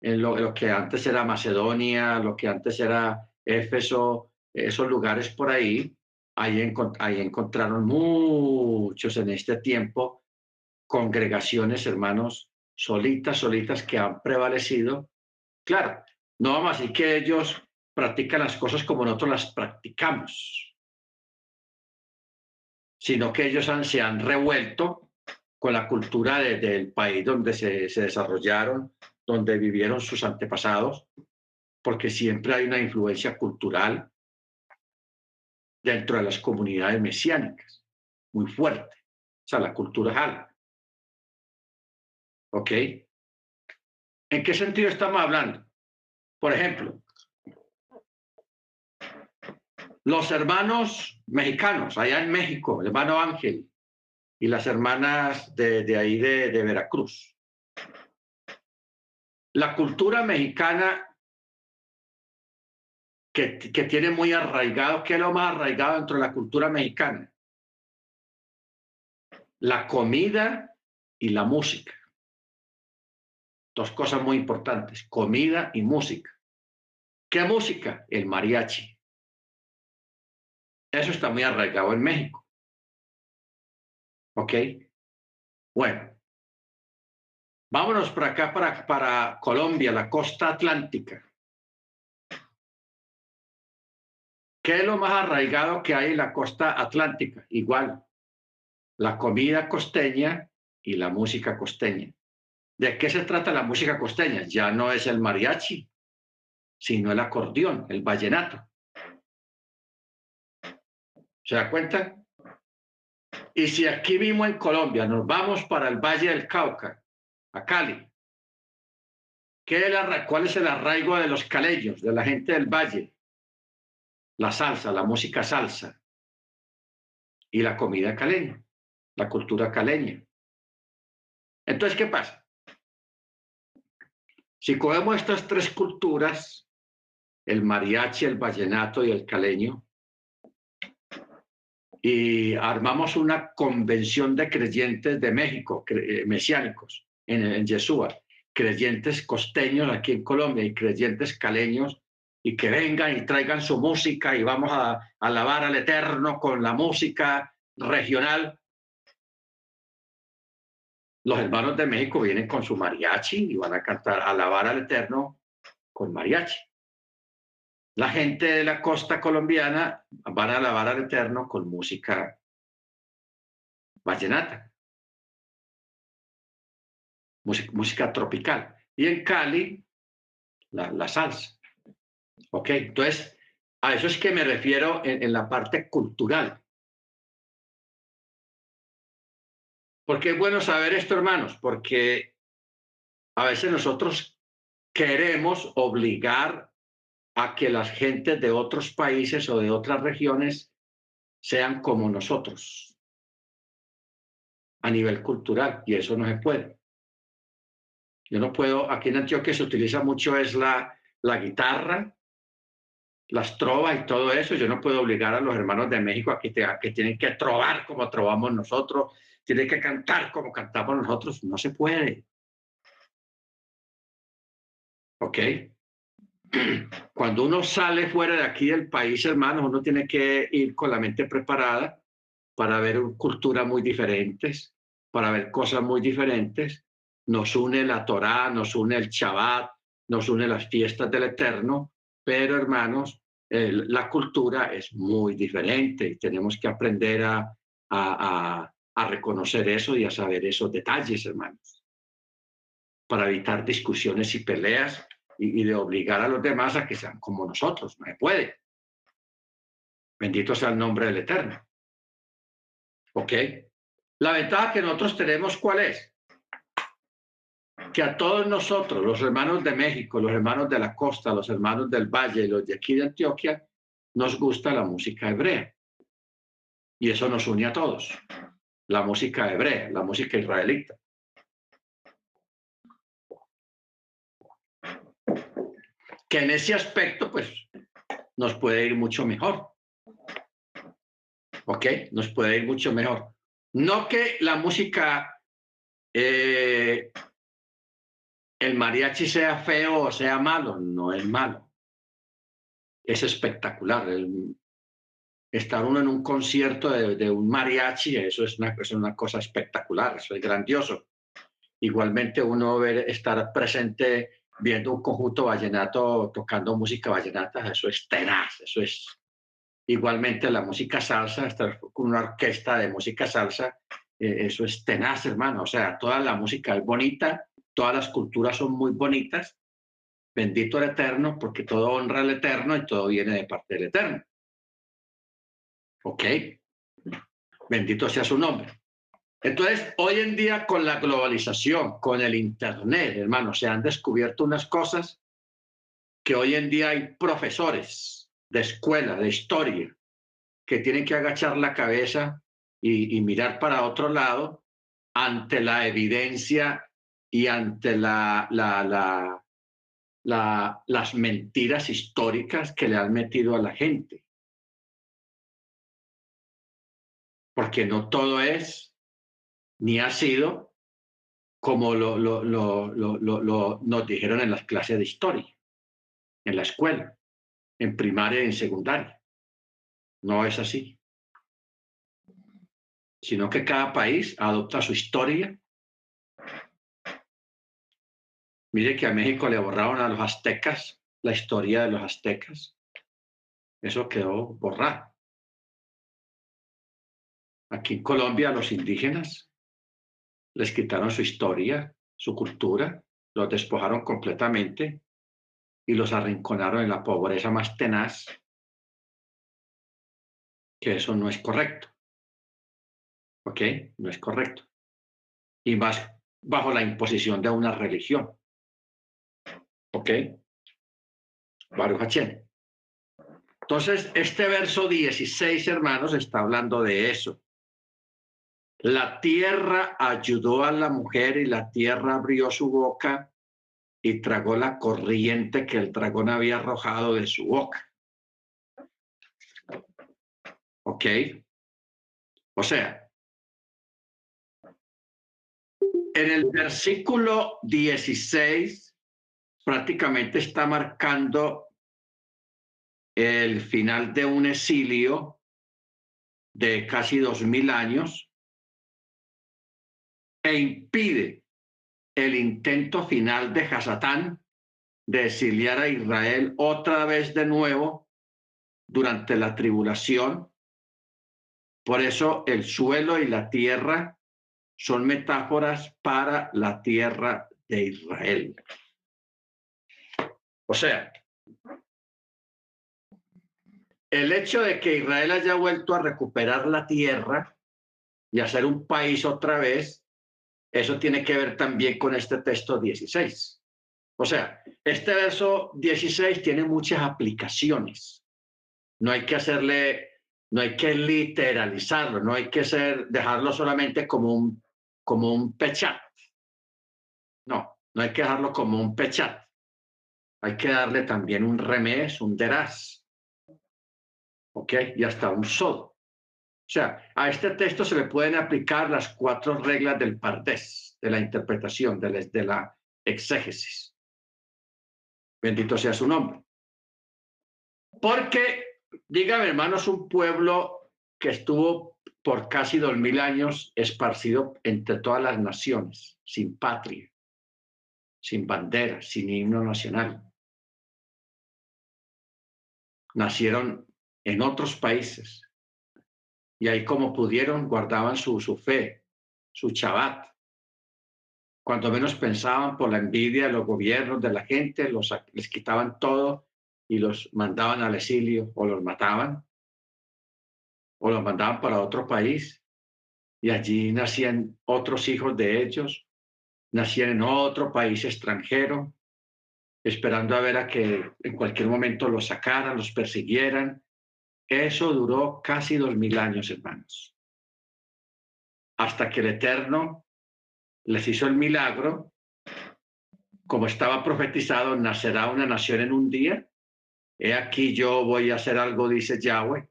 en lo, que antes era Macedonia, lo que antes era Éfeso, esos lugares por ahí, ahí, ahí encontraron muchos en este tiempo congregaciones, hermanos, solitas, solitas que han prevalecido. Claro, no vamos a que ellos practican las cosas como nosotros las practicamos, sino que ellos se han revuelto con la cultura del país donde se, desarrollaron, donde vivieron sus antepasados, porque siempre hay una influencia cultural dentro de las comunidades mesiánicas, muy fuerte. O sea, la cultura jala. ¿Ok? ¿En qué sentido estamos hablando? Por ejemplo, los hermanos mexicanos, allá en México, hermano Ángel y las hermanas de, ahí de, de Veracruz. La cultura mexicana que, que, tiene muy arraigado, ¿qué es lo más arraigado dentro de la cultura mexicana? La comida y la música. Dos cosas muy importantes, comida y música. ¿Qué música? El mariachi. Eso está muy arraigado en México. ¿Ok? Bueno, vámonos por acá, para, para Colombia, la costa atlántica. ¿Qué es lo más arraigado que hay en la costa atlántica? Igual, la comida costeña y la música costeña. ¿De qué se trata la música costeña? Ya no es el mariachi, sino el acordeón, el vallenato. ¿Se da cuenta? Y si aquí mismo en Colombia nos vamos para el Valle del Cauca, a Cali, ¿qué es ¿cuál es el arraigo de los caleños, de la gente del Valle? La salsa, la música salsa y la comida caleña, la cultura caleña. Entonces, ¿qué pasa? Si cogemos estas tres culturas, el mariachi, el vallenato y el caleño, y armamos una convención de creyentes de México, eh, mesiánicos, en, en Yeshua, creyentes costeños aquí en Colombia y creyentes caleños, y que vengan y traigan su música y vamos a alabar al Eterno con la música regional, los hermanos de México vienen con su mariachi y van a cantar, alabar al Eterno con mariachi. La gente de la costa colombiana van a alabar al Eterno con música vallenata, música, tropical. Y en Cali, la, salsa. ¿Ok? Entonces, a eso es que me refiero en la parte cultural. ¿Por qué es bueno saber esto, hermanos? Porque a veces nosotros queremos obligar a que las gentes de otros países o de otras regiones sean como nosotros a nivel cultural y eso no se puede. Yo no puedo, aquí en Antioquia se utiliza mucho es la, la guitarra, las trovas y todo eso. Yo no puedo obligar a los hermanos de México a que, tienen que trobar como trovamos nosotros, tiene que cantar como cantamos nosotros, no se puede. ¿Ok? Cuando uno sale fuera de aquí del país, hermanos, uno tiene que ir con la mente preparada para ver culturas muy diferentes, para ver cosas muy diferentes. Nos une la Torá, nos une el Shabbat, nos une las fiestas del Eterno, pero hermanos, la cultura es muy diferente y tenemos que aprender a, a, a reconocer eso y a saber esos detalles, hermanos, para evitar discusiones y peleas y, de obligar a los demás a que sean como nosotros. No se puede. Bendito sea el nombre del Eterno. ¿Ok? La ventaja que nosotros tenemos, ¿cuál es? Que a todos nosotros, los hermanos de México, los hermanos de la costa, los hermanos del valle y los de aquí de Antioquia, nos gusta la música hebrea. Y eso nos une a todos. La música hebrea, la música israelita. Que en ese aspecto, pues, nos puede ir mucho mejor. ¿Ok? Nos puede ir mucho mejor. No que la música, eh, el mariachi sea feo o sea malo, no es malo. Es espectacular. estar uno en un concierto de, un mariachi, eso es una, es una cosa espectacular, eso es grandioso. Igualmente uno ver, estar presente viendo un conjunto vallenato tocando música vallenata, eso es tenaz, eso es igualmente la música salsa, estar con una orquesta de música salsa, eh, eso es tenaz, hermano, o sea, toda la música es bonita, todas las culturas son muy bonitas, bendito el Eterno, porque todo honra al Eterno y todo viene de parte del Eterno. ¿Ok? Bendito sea su nombre. Entonces, hoy en día con la globalización, con el Internet, hermano, se han descubierto unas cosas que hoy en día hay profesores de escuela, de historia, que tienen que agachar la cabeza y, mirar para otro lado ante la evidencia y ante la, la, las mentiras históricas que le han metido a la gente. Porque no todo es ni ha sido como lo, lo, lo, nos dijeron en las clases de historia, en la escuela, en primaria y en secundaria. No es así. Sino que cada país adopta su historia. Mire que a México le borraron a los aztecas la historia de los aztecas. Eso quedó borrado. Aquí en Colombia, los indígenas les quitaron su historia, su cultura, los despojaron completamente y los arrinconaron en la pobreza más tenaz, que eso no es correcto. ¿Ok? No es correcto. Y más bajo la imposición de una religión. ¿Ok? Baruch Entonces, este verso 16, hermanos, está hablando de eso. La tierra ayudó a la mujer y la tierra abrió su boca y tragó la corriente que el dragón había arrojado de su boca. ¿Ok? O sea, en el versículo 16 prácticamente está marcando el final de un exilio de casi dos mil años e impide el intento final de Hasatán de exiliar a Israel otra vez de nuevo durante la tribulación. Por eso el suelo y la tierra son metáforas para la tierra de Israel. O sea, el hecho de que Israel haya vuelto a recuperar la tierra y a ser un país otra vez eso tiene que ver también con este texto 16. O sea, este verso 16 tiene muchas aplicaciones. No hay que hacerle, no hay que literalizarlo, no hay que ser, dejarlo solamente como un, como un pechat. No, no hay que dejarlo como un pechat. Hay que darle también un remés, un deraz. ¿Ok? Y hasta un sod. O sea, a este texto se le pueden aplicar las cuatro reglas del pardés, de la interpretación, de la, de la exégesis. Bendito sea su nombre. Porque, dígame, hermanos, un pueblo que estuvo por casi dos mil años esparcido entre todas las naciones, sin patria, sin bandera, sin himno nacional. Nacieron en otros países, y ahí como pudieron guardaban su, su fe, su chabat. Cuando menos pensaban por la envidia de los gobiernos, de la gente, los, les quitaban todo y los mandaban al exilio o los mataban. o los mandaban para otro país y allí nacían otros hijos de ellos, nacían en otro país extranjero, esperando a ver a que en cualquier momento los sacaran, los persiguieran. Eso duró casi dos mil años, hermanos. Hasta que el Eterno les hizo el milagro, como estaba profetizado, nacerá una nación en un día. He aquí yo voy a hacer algo, dice Yahweh,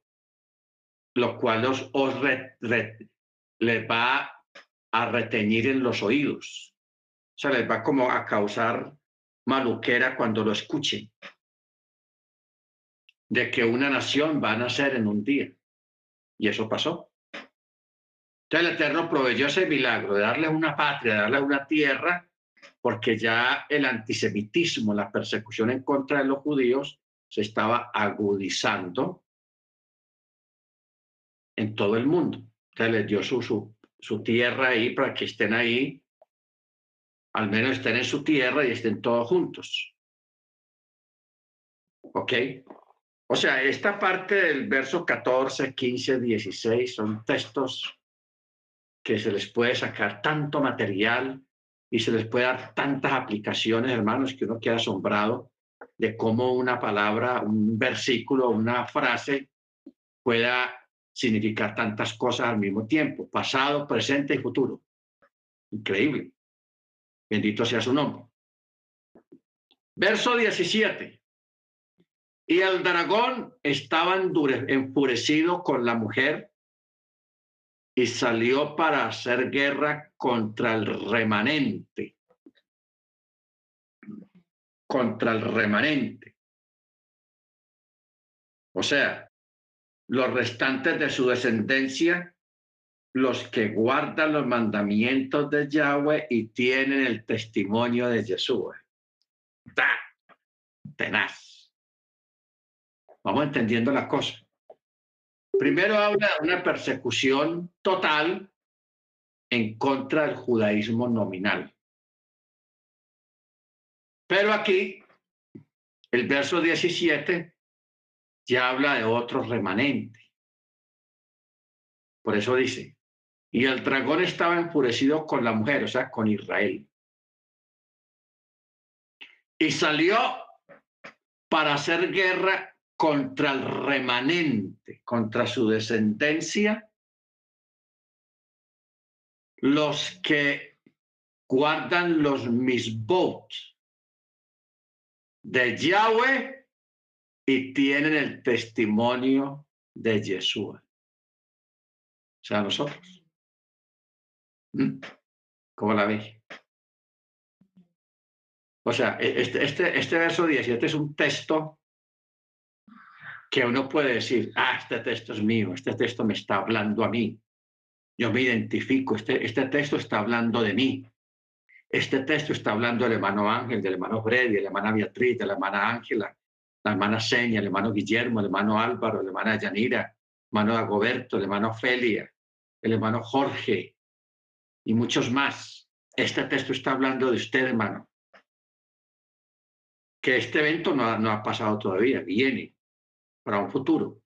lo cual os, os les va a reteñir en los oídos. O sea, les va como a causar maluquera cuando lo escuchen. De que una nación va a nacer en un día. Y eso pasó. Entonces el Eterno proveyó ese milagro de darles una patria, de darles una tierra, porque ya el antisemitismo, la persecución en contra de los judíos se estaba agudizando en todo el mundo. Entonces les dio su, su, su tierra ahí para que estén ahí al menos estén en su tierra y estén todos juntos. ¿Ok? O sea, esta parte del verso 14, 15, 16 son textos que se les puede sacar tanto material y se les puede dar tantas aplicaciones, hermanos, que uno queda asombrado de cómo una palabra, un versículo, una frase pueda significar tantas cosas al mismo tiempo, pasado, presente y futuro. Increíble. Bendito sea su nombre. Verso 17. Y el dragón estaba enfurecido con la mujer y salió para hacer guerra contra el remanente. Contra el remanente. O sea, los restantes de su descendencia los que guardan los mandamientos de Yahweh y tienen el testimonio de Jesús. Tenaz. Vamos entendiendo la cosa. Primero habla de una persecución total en contra del judaísmo nominal. Pero aquí, el verso 17 ya habla de otro remanente. Por eso dice, y el dragón estaba enfurecido con la mujer, o sea, con Israel. Y salió para hacer guerra contra el remanente, contra su descendencia, los que guardan los misbot de Yahweh y tienen el testimonio de Yeshua. O sea, nosotros. Mm. ¿Cómo la veis? O sea, e, este, este, este verso 17 es un texto que uno puede decir, ah, este texto es mío, este texto me está hablando a mí. Yo me identifico, este, este texto está hablando de mí. Este texto está hablando del hermano Ángel, del hermano Freddy, de la hermana Beatriz, de la hermana Ángela, la hermana Seña, el hermano Guillermo, el hermano Álvaro, la hermana Yanira, el hermano Agoberto, el hermano Felia, el hermano Jorge, y muchos más. Este texto está hablando de usted, hermano. Que este evento no, no ha pasado todavía, viene para un futuro.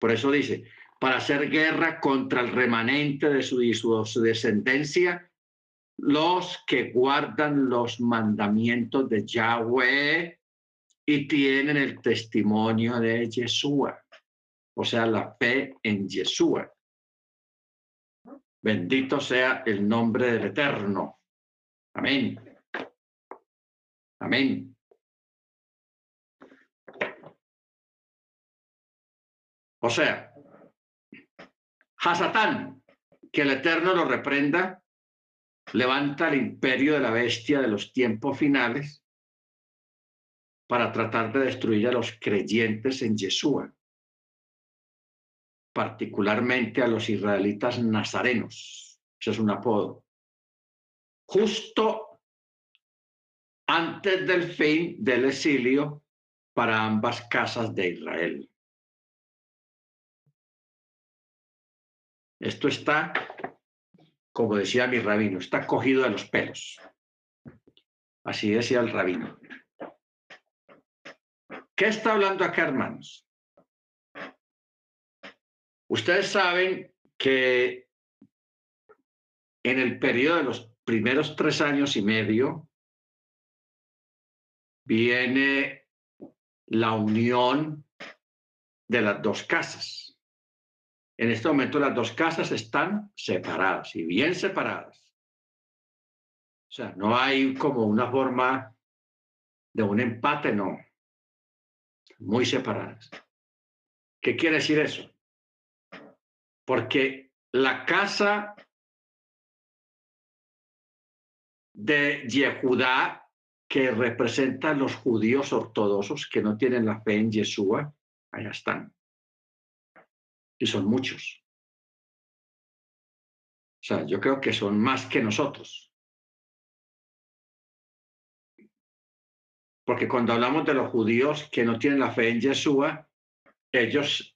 Por eso dice, para hacer guerra contra el remanente de su, su descendencia, los que guardan los mandamientos de Yahweh y tienen el testimonio de Yeshua, o sea, la fe en Yeshua. Bendito sea el nombre del Eterno. Amén. Amén. O sea, Hasatán, que el Eterno lo reprenda, levanta el imperio de la bestia de los tiempos finales para tratar de destruir a los creyentes en Yeshua particularmente a los israelitas nazarenos. Ese es un apodo. Justo antes del fin del exilio para ambas casas de Israel. Esto está, como decía mi rabino, está cogido de los pelos. Así decía el rabino. ¿Qué está hablando acá, hermanos? Ustedes saben que en el periodo de los primeros tres años y medio viene la unión de las dos casas. En este momento las dos casas están separadas y bien separadas. O sea, no hay como una forma de un empate, no. Muy separadas. ¿Qué quiere decir eso? Porque la casa de Yehudá, que representa a los judíos ortodoxos que no tienen la fe en Yeshua, allá están. Y son muchos. O sea, yo creo que son más que nosotros. Porque cuando hablamos de los judíos que no tienen la fe en Yeshua, ellos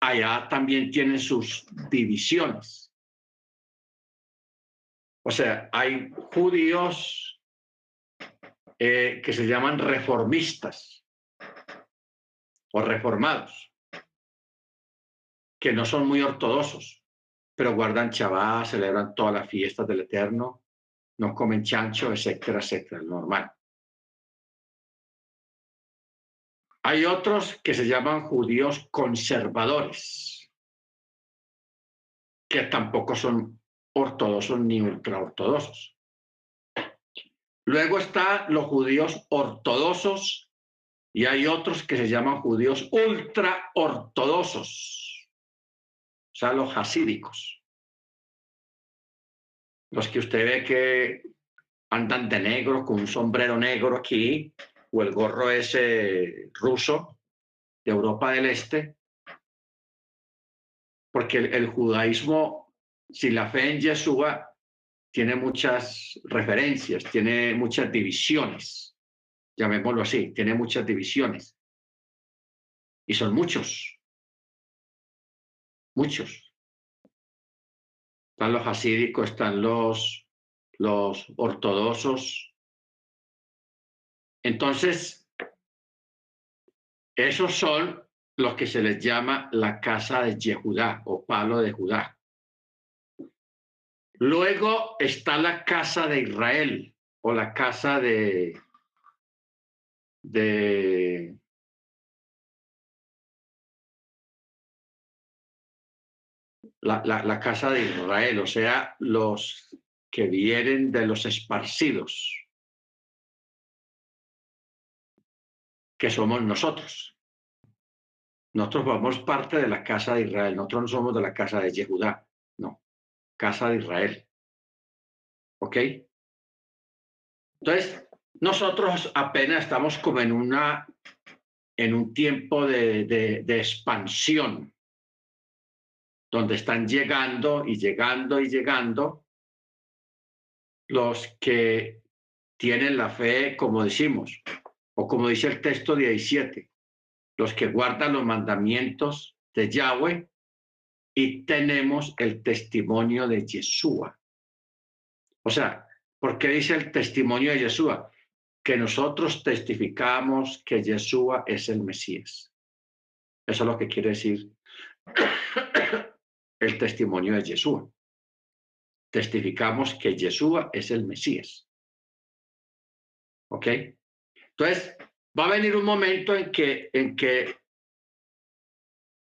allá también tienen sus divisiones. O sea, hay judíos eh, que se llaman reformistas o reformados, que no son muy ortodoxos, pero guardan chabá, celebran todas las fiestas del Eterno, no comen chancho, etcétera, etcétera, normal. Hay otros que se llaman judíos conservadores, que tampoco son ortodoxos ni ultraortodoxos. Luego están los judíos ortodoxos y hay otros que se llaman judíos ultraortodoxos, sea, los hasídicos. Los que usted ve que andan de negro con un sombrero negro aquí o el gorro ese ruso de Europa del Este, porque el, judaísmo, sin la fe en Yeshua, tiene muchas referencias, tiene muchas divisiones, llamémoslo así, tiene muchas divisiones. Y son muchos, muchos. Están los hasídicos, están los, los ortodoxos, entonces, esos son los que se les llama la casa de Yehudá o palo de Judá. Luego está la casa de Israel o la casa de, de la, la, casa de Israel, o sea, los que vienen de los esparcidos. que somos nosotros. Nosotros formamos parte de la casa de Israel, nosotros no somos de la casa de Yehudá, no, casa de Israel. ¿Ok? Entonces, nosotros apenas estamos como en una en un tiempo de, de, de expansión, donde están llegando y llegando y llegando los que tienen la fe, como decimos, o como dice el texto 17, los que guardan los mandamientos de Yahweh y tenemos el testimonio de Yeshua. O sea, ¿por qué dice el testimonio de Yeshua? Que nosotros testificamos que Yeshua es el Mesías. Eso es lo que quiere decir el testimonio de Yeshua. Testificamos que Yeshua es el Mesías. ¿Ok? Entonces, va a venir un momento en que, en que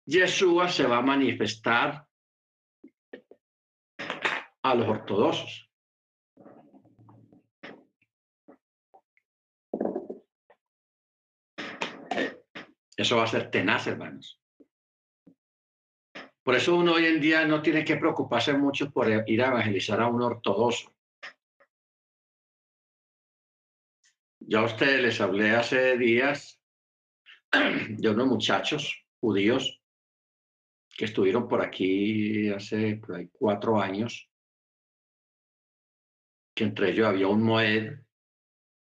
Yeshua se va a manifestar a los ortodoxos. Eso va a ser tenaz, hermanos. Por eso uno hoy en día no tiene que preocuparse mucho por ir a evangelizar a un ortodoxo. Ya a ustedes les hablé hace días de unos muchachos judíos que estuvieron por aquí hace cuatro años, que entre ellos había un Moed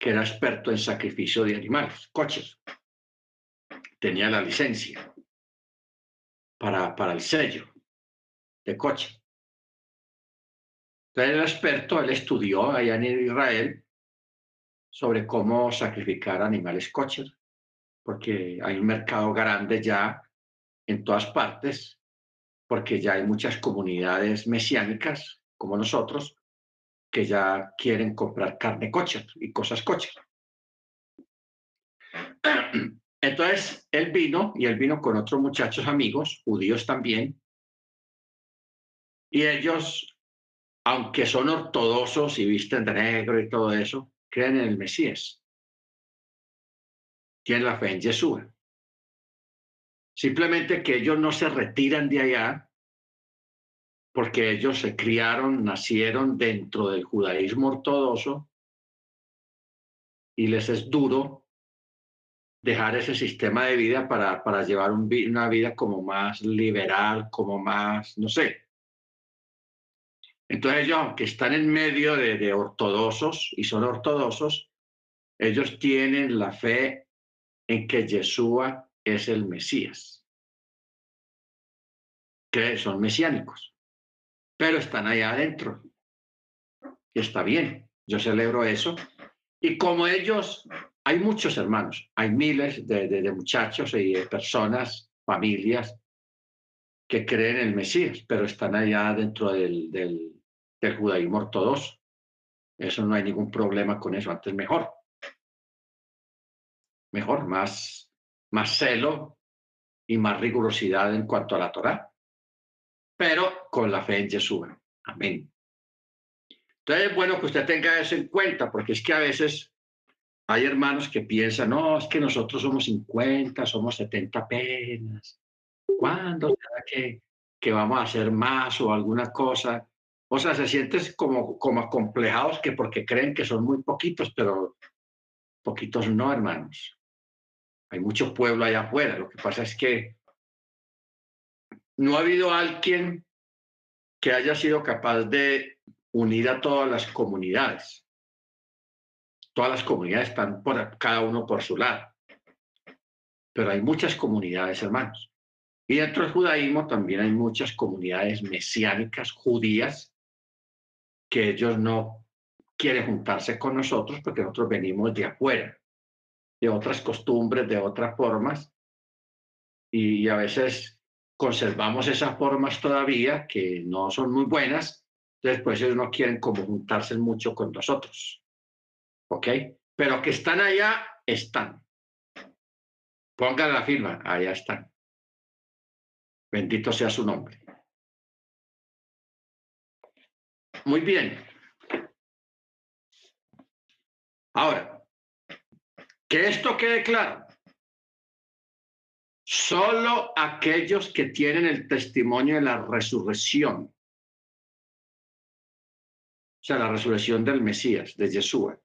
que era experto en sacrificio de animales, coches. Tenía la licencia para, para el sello de coche. Entonces, el experto, él estudió allá en Israel sobre cómo sacrificar animales kosher, porque hay un mercado grande ya en todas partes porque ya hay muchas comunidades mesiánicas como nosotros que ya quieren comprar carne cocha y cosas cochas. Entonces él vino y él vino con otros muchachos amigos, judíos también, y ellos, aunque son ortodoxos y visten de negro y todo eso, creen en el Mesías. Tienen la fe en Jesús. Simplemente que ellos no se retiran de allá porque ellos se criaron, nacieron dentro del judaísmo ortodoxo y les es duro dejar ese sistema de vida para, para llevar una vida como más liberal, como más, no sé. Entonces ellos, aunque están en medio de, de ortodoxos y son ortodoxos, ellos tienen la fe en que Yeshua es el Mesías, que son mesiánicos, pero están allá adentro. Y está bien, yo celebro eso. Y como ellos, hay muchos hermanos, hay miles de, muchachos y de personas, familias, que creen en el Mesías, pero están allá dentro del, del, del judaísmo ortodoxo. Eso no hay ningún problema con eso, antes mejor. Mejor, más, más celo y más rigurosidad en cuanto a la Torá, pero con la fe en Jesús. Amén. Entonces es bueno que usted tenga eso en cuenta, porque es que a veces hay hermanos que piensan, no, es que nosotros somos 50, somos 70 apenas. ¿Cuándo será que, que vamos a hacer más o alguna cosa? O sea, se sienten como, como acomplejados que porque creen que son muy poquitos, pero poquitos no, hermanos. Hay mucho pueblo allá afuera. Lo que pasa es que no ha habido alguien que haya sido capaz de unir a todas las comunidades. Todas las comunidades están por cada uno por su lado. Pero hay muchas comunidades, hermanos. Y dentro del judaísmo también hay muchas comunidades mesiánicas judías que ellos no quieren juntarse con nosotros porque nosotros venimos de afuera de otras costumbres, de otras formas, y a veces conservamos esas formas todavía que no son muy buenas, después ellos no quieren como juntarse mucho con nosotros. ¿Ok? Pero que están allá, están. Pongan la firma, allá están. Bendito sea su nombre. Muy bien. Ahora, que esto quede claro. Solo aquellos que tienen el testimonio de la resurrección, o sea, la resurrección del Mesías, de Yeshua,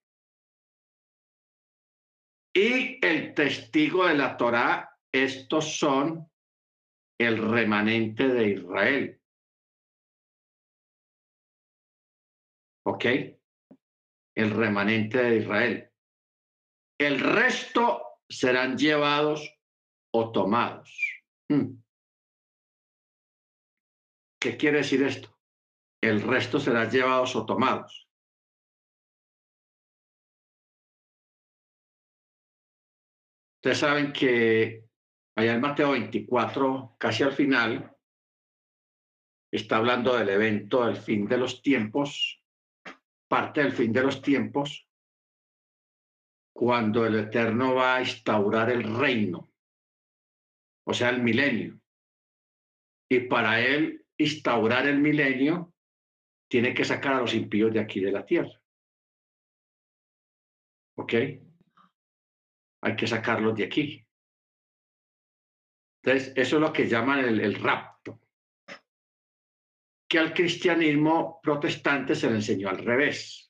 y el testigo de la Torá, estos son el remanente de Israel. ¿Ok? El remanente de Israel. El resto serán llevados o tomados. Hmm. ¿Qué quiere decir esto? El resto serán llevados o tomados. Ustedes saben que allá en Mateo 24, casi al final, está hablando del evento del fin de los tiempos, parte del fin de los tiempos, cuando el Eterno va a instaurar el reino, o sea, el milenio. Y para él instaurar el milenio, tiene que sacar a los impíos de aquí de la tierra. ¿Ok? Hay que sacarlos de aquí. Entonces, eso es lo que llaman el, rapto, que al cristianismo protestante se le enseñó al revés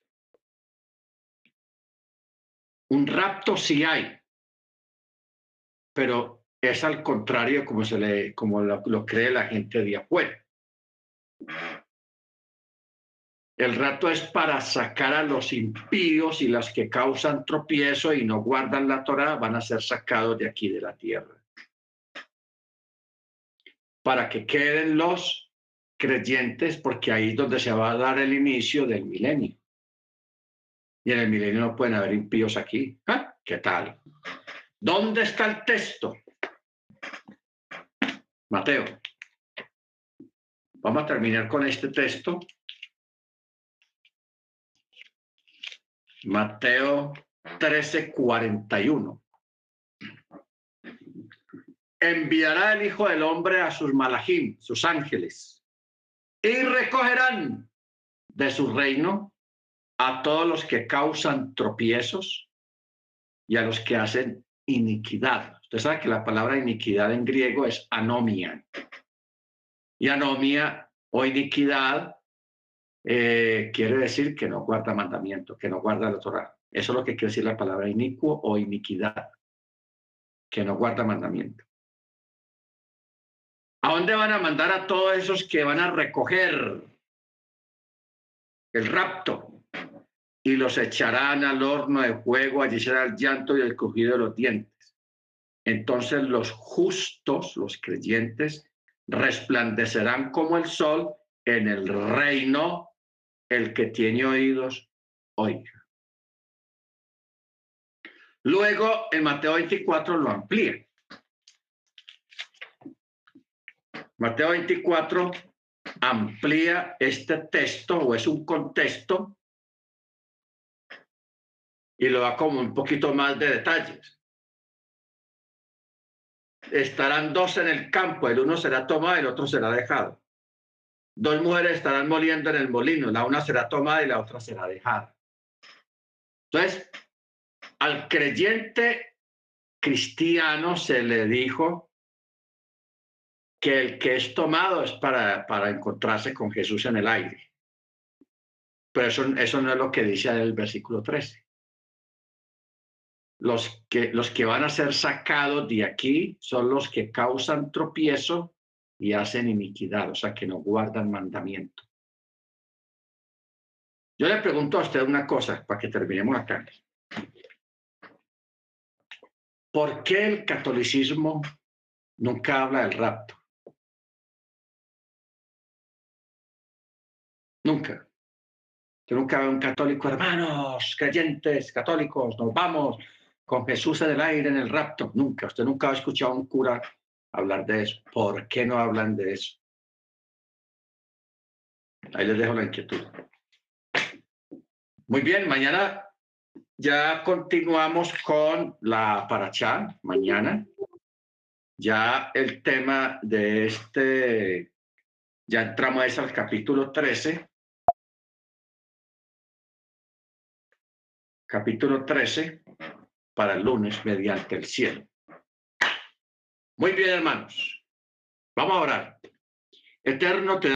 un rapto sí hay, pero es al contrario como, se le, como lo, cree la gente de afuera. El rapto es para sacar a los impíos y los que causan tropiezo y no guardan la Torah van a ser sacados de aquí de la tierra. Para que queden los creyentes, porque ahí es donde se va a dar el inicio del milenio y en el milenio no pueden haber impíos aquí. ¿Ah? ¿Qué tal? ¿Dónde está el texto? Mateo. Vamos a terminar con este texto. Mateo 13, 41. Enviará el Hijo del Hombre a sus malajim, sus ángeles, y recogerán de su reino a todos los que causan tropiezos y a los que hacen iniquidad. Usted sabe que la palabra iniquidad en griego es anomia. Y anomia o iniquidad eh, quiere decir que no guarda mandamiento, que no guarda la Torah. Eso es lo que quiere decir la palabra inicuo o iniquidad, que no guarda mandamiento. ¿A dónde van a mandar a todos esos que van a recoger el rapto? Y los echarán al horno de fuego, allí será el llanto y el cogido de los dientes. Entonces los justos, los creyentes, resplandecerán como el sol en el reino, el que tiene oídos, oiga. Luego, en Mateo 24 lo amplía. Mateo 24 amplía este texto o es un contexto y lo da como un poquito más de detalles estarán dos en el campo, el uno será tomado el otro será dejado. Dos mujeres estarán moliendo en el molino, la una será tomada y la otra será dejada. Entonces, al creyente cristiano se le dijo que el que es tomado es para, para encontrarse con Jesús en el aire. Pero eso, eso no es lo que dice el versículo 13 los que, los que van a ser sacados de aquí son los que causan tropiezo y hacen iniquidad, o sea, que no guardan mandamiento. Yo le pregunto a usted una cosa para que terminemos acá. ¿Por qué el catolicismo nunca habla del rapto? Nunca. Yo nunca veo un católico, hermanos, creyentes, católicos, nos vamos, con Jesús en el aire, en el rapto. Nunca, usted nunca ha escuchado a un cura hablar de eso. ¿Por qué no hablan de eso? Ahí les dejo la inquietud. Muy bien, mañana ya continuamos con la paracha, mañana. Ya el tema de este, ya entramos al capítulo 13. Capítulo 13 para el lunes mediante el cielo. Muy bien, hermanos. Vamos a orar. Eterno, te